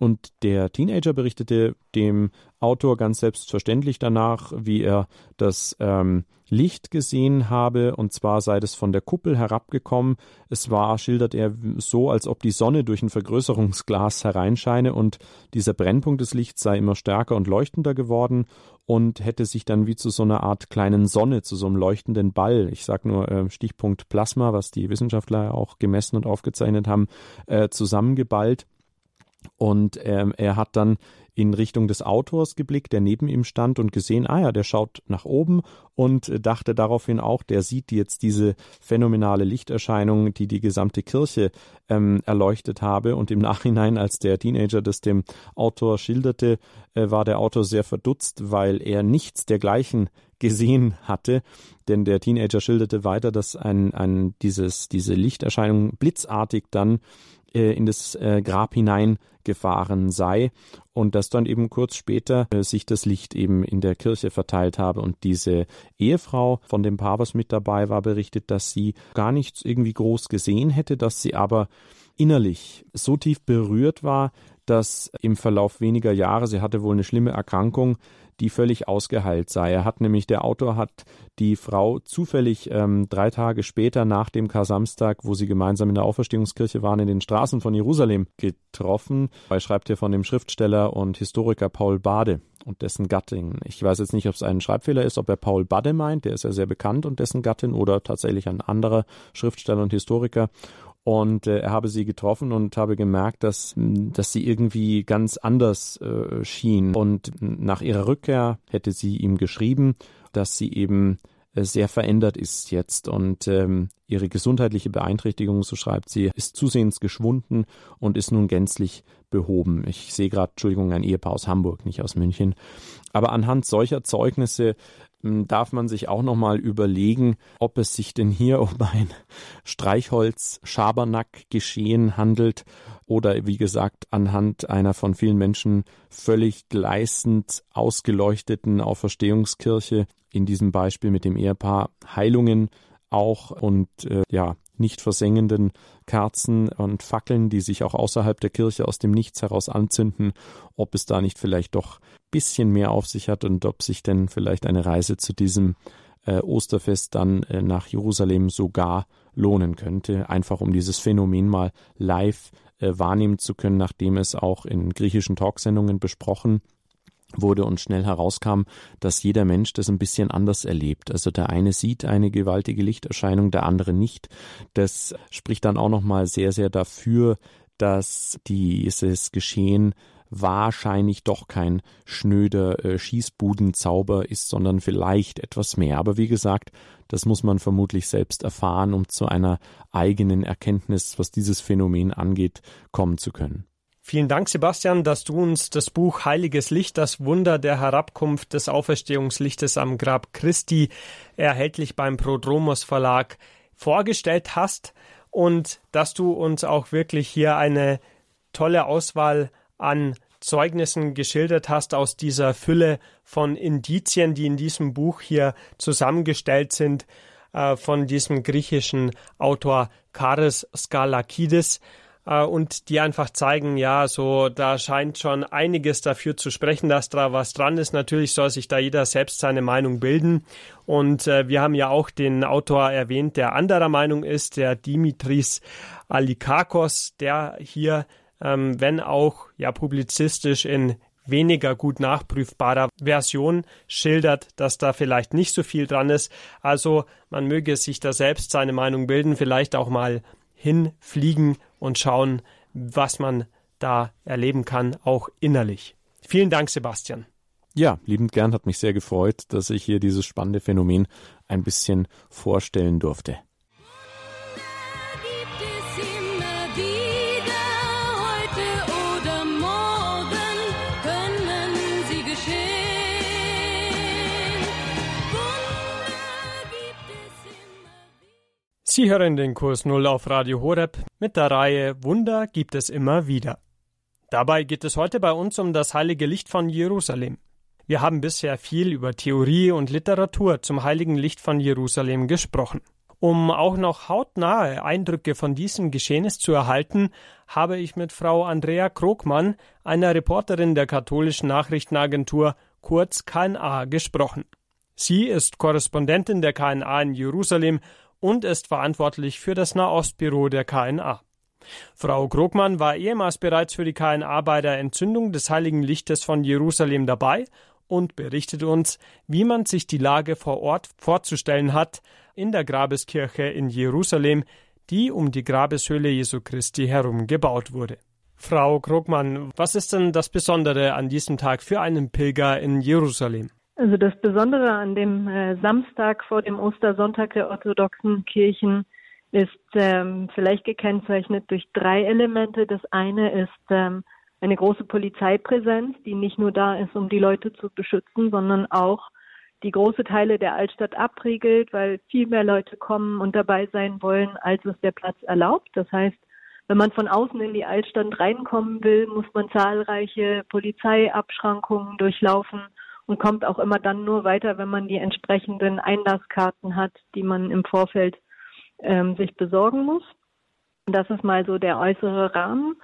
Und der Teenager berichtete dem Autor ganz selbstverständlich danach, wie er das ähm, Licht gesehen habe, und zwar sei es von der Kuppel herabgekommen. Es war, schildert er, so, als ob die Sonne durch ein Vergrößerungsglas hereinscheine und dieser Brennpunkt des Lichts sei immer stärker und leuchtender geworden und hätte sich dann wie zu so einer Art kleinen Sonne, zu so einem leuchtenden Ball, ich sage nur äh, Stichpunkt Plasma, was die Wissenschaftler auch gemessen und aufgezeichnet haben, äh, zusammengeballt. Und ähm, er hat dann in Richtung des Autors geblickt, der neben ihm stand und gesehen, ah ja, der schaut nach oben und dachte daraufhin auch, der sieht jetzt diese phänomenale Lichterscheinung, die die gesamte Kirche ähm, erleuchtet habe. Und im Nachhinein, als der Teenager das dem Autor schilderte, äh, war der Autor sehr verdutzt, weil er nichts dergleichen gesehen hatte. Denn der Teenager schilderte weiter, dass ein, ein dieses, diese Lichterscheinung blitzartig dann äh, in das äh, Grab hineingefahren sei und dass dann eben kurz später äh, sich das Licht eben in der Kirche verteilt habe und diese Ehefrau von dem Paar, was mit dabei war, berichtet, dass sie gar nichts irgendwie groß gesehen hätte, dass sie aber innerlich so tief berührt war, dass im Verlauf weniger Jahre, sie hatte wohl eine schlimme Erkrankung, die völlig ausgeheilt sei. Er hat nämlich, der Autor hat die Frau zufällig ähm, drei Tage später nach dem Kar-Samstag, wo sie gemeinsam in der Auferstehungskirche waren, in den Straßen von Jerusalem getroffen. Er schreibt hier von dem Schriftsteller und Historiker Paul Bade und dessen Gattin. Ich weiß jetzt nicht, ob es ein Schreibfehler ist, ob er Paul Bade meint, der ist ja sehr bekannt und dessen Gattin oder tatsächlich ein anderer Schriftsteller und Historiker. Und äh, er habe sie getroffen und habe gemerkt, dass, dass sie irgendwie ganz anders äh, schien. Und nach ihrer Rückkehr hätte sie ihm geschrieben, dass sie eben äh, sehr verändert ist jetzt und ähm, ihre gesundheitliche Beeinträchtigung, so schreibt sie, ist zusehends geschwunden und ist nun gänzlich behoben. Ich sehe gerade, Entschuldigung, ein Ehepaar aus Hamburg, nicht aus München. Aber anhand solcher Zeugnisse darf man sich auch nochmal überlegen, ob es sich denn hier um ein Streichholz-Schabernack-Geschehen handelt oder wie gesagt anhand einer von vielen Menschen völlig gleißend ausgeleuchteten Auferstehungskirche, in diesem Beispiel mit dem Ehepaar Heilungen auch und äh, ja, nicht versengenden Kerzen und Fackeln, die sich auch außerhalb der Kirche aus dem Nichts heraus anzünden, ob es da nicht vielleicht doch bisschen mehr auf sich hat und ob sich denn vielleicht eine Reise zu diesem äh, Osterfest dann äh, nach Jerusalem sogar lohnen könnte, einfach um dieses Phänomen mal live äh, wahrnehmen zu können, nachdem es auch in griechischen Talksendungen besprochen wurde und schnell herauskam, dass jeder Mensch das ein bisschen anders erlebt. Also der eine sieht eine gewaltige Lichterscheinung, der andere nicht. Das spricht dann auch nochmal sehr, sehr dafür, dass dieses Geschehen wahrscheinlich doch kein schnöder äh, Schießbudenzauber ist, sondern vielleicht etwas mehr. Aber wie gesagt, das muss man vermutlich selbst erfahren, um zu einer eigenen Erkenntnis, was dieses Phänomen angeht, kommen zu können. Vielen Dank, Sebastian, dass du uns das Buch Heiliges Licht, das Wunder der Herabkunft des Auferstehungslichtes am Grab Christi, erhältlich beim Prodromos Verlag, vorgestellt hast und dass du uns auch wirklich hier eine tolle Auswahl an Zeugnissen geschildert hast aus dieser Fülle von Indizien, die in diesem Buch hier zusammengestellt sind, äh, von diesem griechischen Autor Charis Skalakidis und die einfach zeigen, ja, so da scheint schon einiges dafür zu sprechen, dass da was dran ist. Natürlich soll sich da jeder selbst seine Meinung bilden und äh, wir haben ja auch den Autor erwähnt, der anderer Meinung ist, der Dimitris Alikakos, der hier ähm, wenn auch ja publizistisch in weniger gut nachprüfbarer Version schildert, dass da vielleicht nicht so viel dran ist. Also man möge sich da selbst seine Meinung bilden, vielleicht auch mal hinfliegen und schauen, was man da erleben kann, auch innerlich. Vielen Dank, Sebastian. Ja, liebend gern, hat mich sehr gefreut, dass ich hier dieses spannende Phänomen ein bisschen vorstellen durfte. Sie hören den Kurs Null auf Radio Horeb mit der Reihe Wunder gibt es immer wieder. Dabei geht es heute bei uns um das heilige Licht von Jerusalem. Wir haben bisher viel über Theorie und Literatur zum heiligen Licht von Jerusalem gesprochen. Um auch noch hautnahe Eindrücke von diesem Geschehnis zu erhalten, habe ich mit Frau Andrea Krogmann, einer Reporterin der katholischen Nachrichtenagentur kurz KNA, gesprochen. Sie ist Korrespondentin der KNA in Jerusalem und ist verantwortlich für das Nahostbüro der KNA. Frau Krogmann war ehemals bereits für die KNA bei der Entzündung des Heiligen Lichtes von Jerusalem dabei und berichtet uns, wie man sich die Lage vor Ort vorzustellen hat in der Grabeskirche in Jerusalem, die um die Grabeshöhle Jesu Christi herum gebaut wurde. Frau Krogmann, was ist denn das Besondere an diesem Tag für einen Pilger in Jerusalem? Also das Besondere an dem äh, Samstag vor dem Ostersonntag der orthodoxen Kirchen ist ähm, vielleicht gekennzeichnet durch drei Elemente. Das eine ist ähm, eine große Polizeipräsenz, die nicht nur da ist, um die Leute zu beschützen, sondern auch die große Teile der Altstadt abriegelt, weil viel mehr Leute kommen und dabei sein wollen, als es der Platz erlaubt. Das heißt, wenn man von außen in die Altstadt reinkommen will, muss man zahlreiche Polizeiabschrankungen durchlaufen und kommt auch immer dann nur weiter, wenn man die entsprechenden Einlasskarten hat, die man im Vorfeld ähm, sich besorgen muss. Das ist mal so der äußere Rahmen.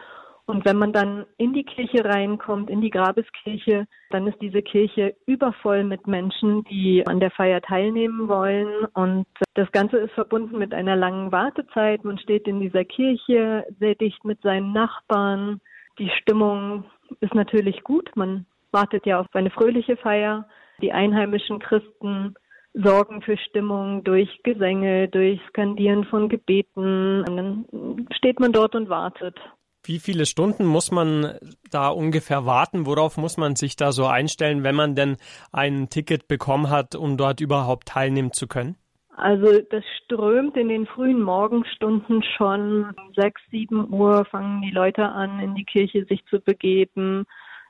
Und wenn man dann in die Kirche reinkommt, in die Grabeskirche, dann ist diese Kirche übervoll mit Menschen, die an der Feier teilnehmen wollen. Und das Ganze ist verbunden mit einer langen Wartezeit. Man steht in dieser Kirche sehr dicht mit seinen Nachbarn. Die Stimmung ist natürlich gut. Man wartet ja auf eine fröhliche Feier. Die einheimischen Christen sorgen für Stimmung durch Gesänge, durch Skandieren von Gebeten. Und dann steht man dort und wartet. Wie viele Stunden muss man da ungefähr warten? Worauf muss man sich da so einstellen, wenn man denn ein Ticket bekommen hat, um dort überhaupt teilnehmen zu können? Also das strömt in den frühen Morgenstunden schon. Sechs, sieben Uhr fangen die Leute an, in die Kirche sich zu begeben.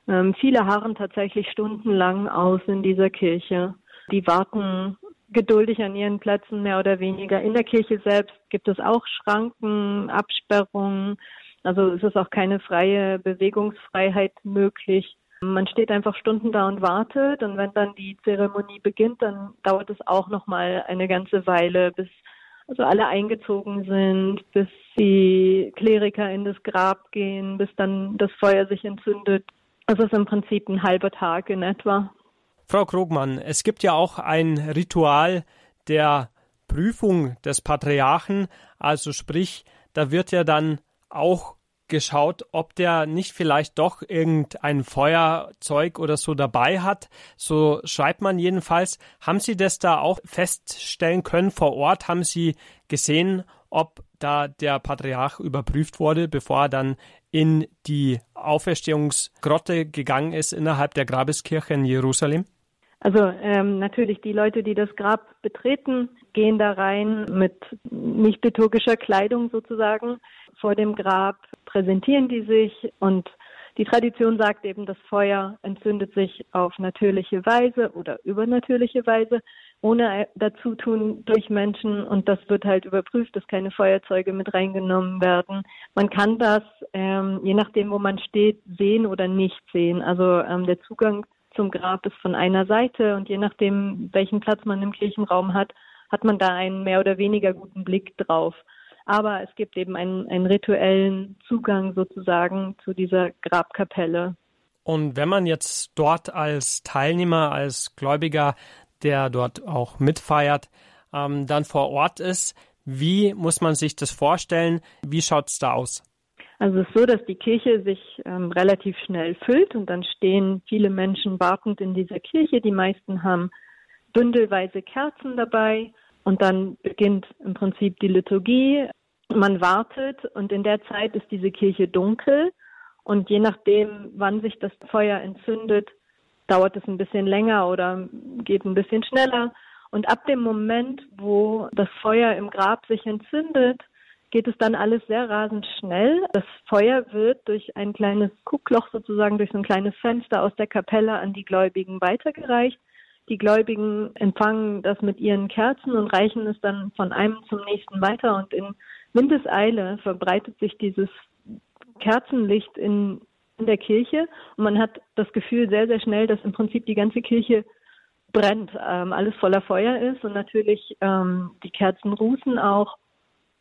Ähm, viele harren tatsächlich stundenlang aus in dieser Kirche. Die warten geduldig an ihren Plätzen mehr oder weniger. In der Kirche selbst gibt es auch Schranken, Absperrungen. Also es ist auch keine freie Bewegungsfreiheit möglich. Man steht einfach Stunden da und wartet und wenn dann die Zeremonie beginnt, dann dauert es auch noch mal eine ganze Weile, bis also alle eingezogen sind, bis die Kleriker in das Grab gehen, bis dann das Feuer sich entzündet. Also ist im Prinzip ein halber Tag in etwa. Frau Krogmann, es gibt ja auch ein Ritual der Prüfung des Patriarchen, also sprich, da wird ja dann auch geschaut, ob der nicht vielleicht doch irgendein Feuerzeug oder so dabei hat. So schreibt man jedenfalls. Haben Sie das da auch feststellen können vor Ort? Haben Sie gesehen, ob da der Patriarch überprüft wurde, bevor er dann in die Auferstehungsgrotte gegangen ist innerhalb der Grabeskirche in Jerusalem? Also ähm, natürlich die Leute, die das Grab betreten, gehen da rein mit nicht liturgischer Kleidung sozusagen vor dem Grab, präsentieren die sich und die Tradition sagt eben, das Feuer entzündet sich auf natürliche Weise oder übernatürliche Weise, ohne Dazutun durch Menschen und das wird halt überprüft, dass keine Feuerzeuge mit reingenommen werden. Man kann das, ähm, je nachdem, wo man steht, sehen oder nicht sehen. Also ähm, der Zugang zum Grab ist von einer Seite und je nachdem, welchen Platz man im Kirchenraum hat, hat man da einen mehr oder weniger guten Blick drauf. Aber es gibt eben einen, einen rituellen Zugang sozusagen zu dieser Grabkapelle. Und wenn man jetzt dort als Teilnehmer, als Gläubiger, der dort auch mitfeiert, ähm, dann vor Ort ist, wie muss man sich das vorstellen? Wie schaut es da aus? Also es ist so, dass die Kirche sich ähm, relativ schnell füllt und dann stehen viele Menschen wartend in dieser Kirche. Die meisten haben bündelweise Kerzen dabei und dann beginnt im Prinzip die Liturgie. Man wartet und in der Zeit ist diese Kirche dunkel und je nachdem, wann sich das Feuer entzündet, dauert es ein bisschen länger oder geht ein bisschen schneller. Und ab dem Moment, wo das Feuer im Grab sich entzündet, geht es dann alles sehr rasend schnell. Das Feuer wird durch ein kleines Guckloch sozusagen, durch so ein kleines Fenster aus der Kapelle an die Gläubigen weitergereicht. Die Gläubigen empfangen das mit ihren Kerzen und reichen es dann von einem zum nächsten weiter und in Windeseile verbreitet sich dieses Kerzenlicht in, in der Kirche und man hat das Gefühl sehr, sehr schnell, dass im Prinzip die ganze Kirche brennt, ähm, alles voller Feuer ist und natürlich ähm, die Kerzen rußen auch.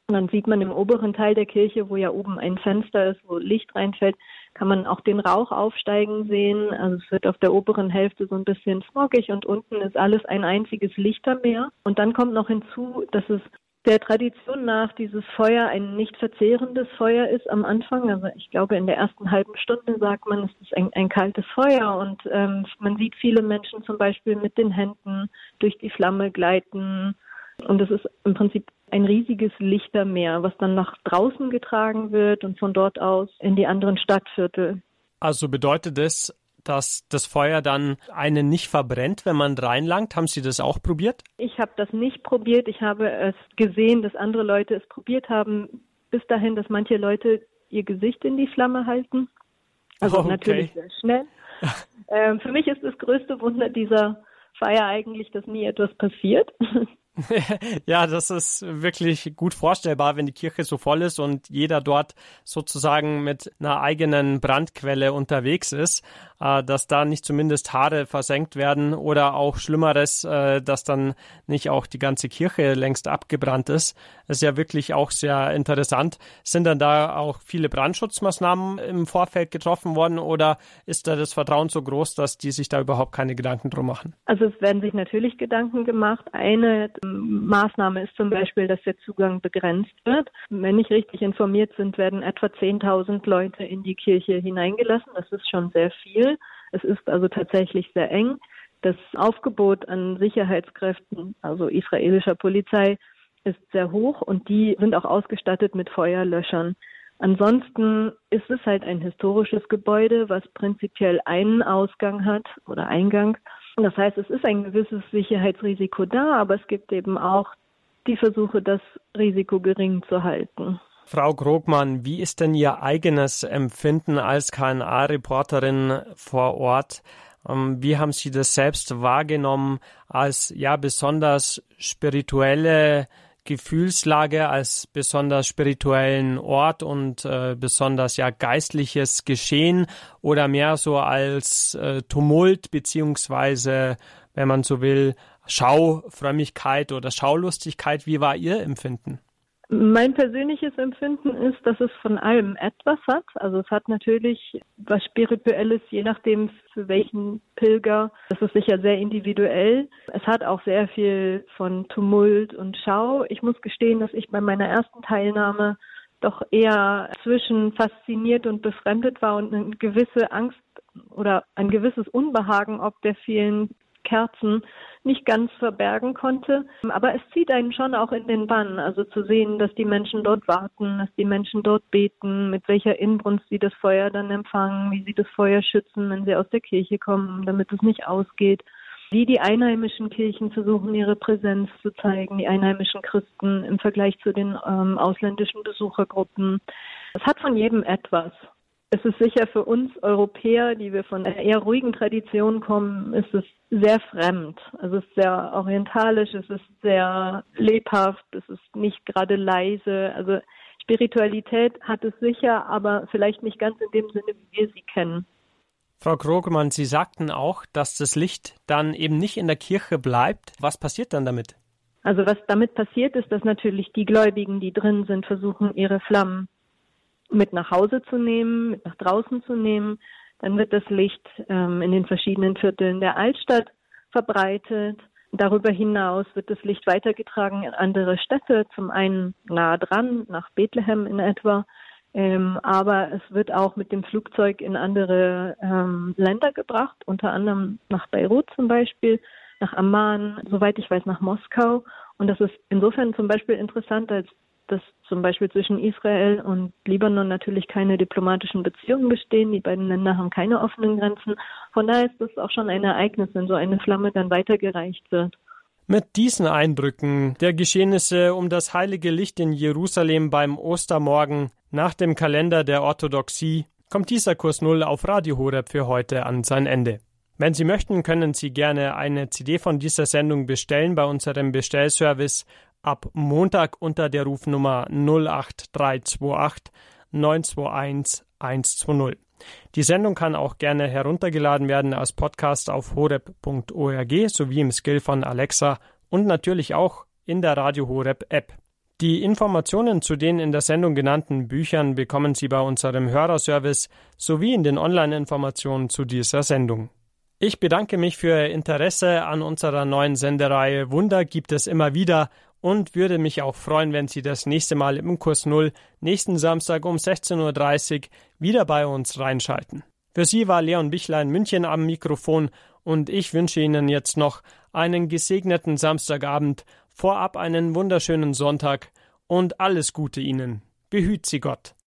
Und dann sieht man im oberen Teil der Kirche, wo ja oben ein Fenster ist, wo Licht reinfällt, kann man auch den Rauch aufsteigen sehen. Also es wird auf der oberen Hälfte so ein bisschen smogig und unten ist alles ein einziges Lichtermeer. Und dann kommt noch hinzu, dass es der Tradition nach dieses Feuer ein nicht verzehrendes Feuer ist am Anfang. Also ich glaube, in der ersten halben Stunde sagt man, es ist ein, ein kaltes Feuer und ähm, man sieht viele Menschen zum Beispiel mit den Händen durch die Flamme gleiten. Und es ist im Prinzip ein riesiges Lichtermeer, was dann nach draußen getragen wird und von dort aus in die anderen Stadtviertel. Also bedeutet das, dass das Feuer dann einen nicht verbrennt, wenn man reinlangt. Haben Sie das auch probiert? Ich habe das nicht probiert. Ich habe es gesehen, dass andere Leute es probiert haben. Bis dahin, dass manche Leute ihr Gesicht in die Flamme halten. Also okay. natürlich sehr schnell. ähm, für mich ist das größte Wunder dieser Feier eigentlich, dass nie etwas passiert. ja, das ist wirklich gut vorstellbar, wenn die Kirche so voll ist und jeder dort sozusagen mit einer eigenen Brandquelle unterwegs ist, äh, dass da nicht zumindest Haare versenkt werden oder auch Schlimmeres, äh, dass dann nicht auch die ganze Kirche längst abgebrannt ist. Das ist ja wirklich auch sehr interessant. Sind dann da auch viele Brandschutzmaßnahmen im Vorfeld getroffen worden oder ist da das Vertrauen so groß, dass die sich da überhaupt keine Gedanken drum machen? Also es werden sich natürlich Gedanken gemacht. Eine Maßnahme ist zum Beispiel, dass der Zugang begrenzt wird. Wenn nicht richtig informiert sind, werden etwa 10.000 Leute in die Kirche hineingelassen. Das ist schon sehr viel. Es ist also tatsächlich sehr eng. Das Aufgebot an Sicherheitskräften, also israelischer Polizei, ist sehr hoch und die sind auch ausgestattet mit Feuerlöschern. Ansonsten ist es halt ein historisches Gebäude, was prinzipiell einen Ausgang hat oder Eingang das heißt, es ist ein gewisses Sicherheitsrisiko da, aber es gibt eben auch die Versuche, das Risiko gering zu halten. Frau Grogmann, wie ist denn Ihr eigenes Empfinden als KNA-Reporterin vor Ort? Ähm, wie haben Sie das selbst wahrgenommen als ja besonders spirituelle Gefühlslage als besonders spirituellen Ort und äh, besonders ja geistliches Geschehen oder mehr so als äh, Tumult beziehungsweise, wenn man so will, Schaufrömmigkeit oder Schaulustigkeit. Wie war Ihr Empfinden? Mein persönliches Empfinden ist, dass es von allem etwas hat. Also es hat natürlich was Spirituelles, je nachdem für welchen Pilger. Das ist sicher sehr individuell. Es hat auch sehr viel von Tumult und Schau. Ich muss gestehen, dass ich bei meiner ersten Teilnahme doch eher zwischen fasziniert und befremdet war und eine gewisse Angst oder ein gewisses Unbehagen ob der vielen Kerzen nicht ganz verbergen konnte. Aber es zieht einen schon auch in den Bann, also zu sehen, dass die Menschen dort warten, dass die Menschen dort beten, mit welcher Inbrunst sie das Feuer dann empfangen, wie sie das Feuer schützen, wenn sie aus der Kirche kommen, damit es nicht ausgeht. Wie die einheimischen Kirchen versuchen, ihre Präsenz zu zeigen, die einheimischen Christen im Vergleich zu den ähm, ausländischen Besuchergruppen. Es hat von jedem etwas. Es ist sicher für uns Europäer, die wir von einer eher ruhigen Tradition kommen, ist es sehr fremd. Also es ist sehr orientalisch, es ist sehr lebhaft, es ist nicht gerade leise. Also Spiritualität hat es sicher, aber vielleicht nicht ganz in dem Sinne, wie wir sie kennen. Frau Krogemann, Sie sagten auch, dass das Licht dann eben nicht in der Kirche bleibt. Was passiert dann damit? Also was damit passiert ist, dass natürlich die Gläubigen, die drin sind, versuchen, ihre Flammen mit nach Hause zu nehmen, mit nach draußen zu nehmen. Dann wird das Licht ähm, in den verschiedenen Vierteln der Altstadt verbreitet. Darüber hinaus wird das Licht weitergetragen in andere Städte, zum einen nahe dran, nach Bethlehem in etwa, ähm, aber es wird auch mit dem Flugzeug in andere ähm, Länder gebracht, unter anderem nach Beirut zum Beispiel, nach Amman, soweit ich weiß, nach Moskau. Und das ist insofern zum Beispiel interessant, als dass zum Beispiel zwischen Israel und Libanon natürlich keine diplomatischen Beziehungen bestehen. Die beiden Länder haben keine offenen Grenzen. Von daher ist das auch schon ein Ereignis, wenn so eine Flamme dann weitergereicht wird. Mit diesen Eindrücken der Geschehnisse um das heilige Licht in Jerusalem beim Ostermorgen nach dem Kalender der Orthodoxie kommt dieser Kurs Null auf Radio Horeb für heute an sein Ende. Wenn Sie möchten, können Sie gerne eine CD von dieser Sendung bestellen bei unserem Bestellservice ab Montag unter der Rufnummer 08328 921 120. Die Sendung kann auch gerne heruntergeladen werden als Podcast auf horeb.org sowie im Skill von Alexa und natürlich auch in der Radio Horeb App. Die Informationen zu den in der Sendung genannten Büchern bekommen Sie bei unserem Hörerservice sowie in den Online-Informationen zu dieser Sendung. Ich bedanke mich für Ihr Interesse an unserer neuen Sendereihe Wunder gibt es immer wieder und würde mich auch freuen, wenn Sie das nächste Mal im Kurs Null nächsten Samstag um 16.30 Uhr wieder bei uns reinschalten. Für Sie war Leon Bichler in München am Mikrofon und ich wünsche Ihnen jetzt noch einen gesegneten Samstagabend, vorab einen wunderschönen Sonntag und alles Gute Ihnen. Behüt Sie Gott.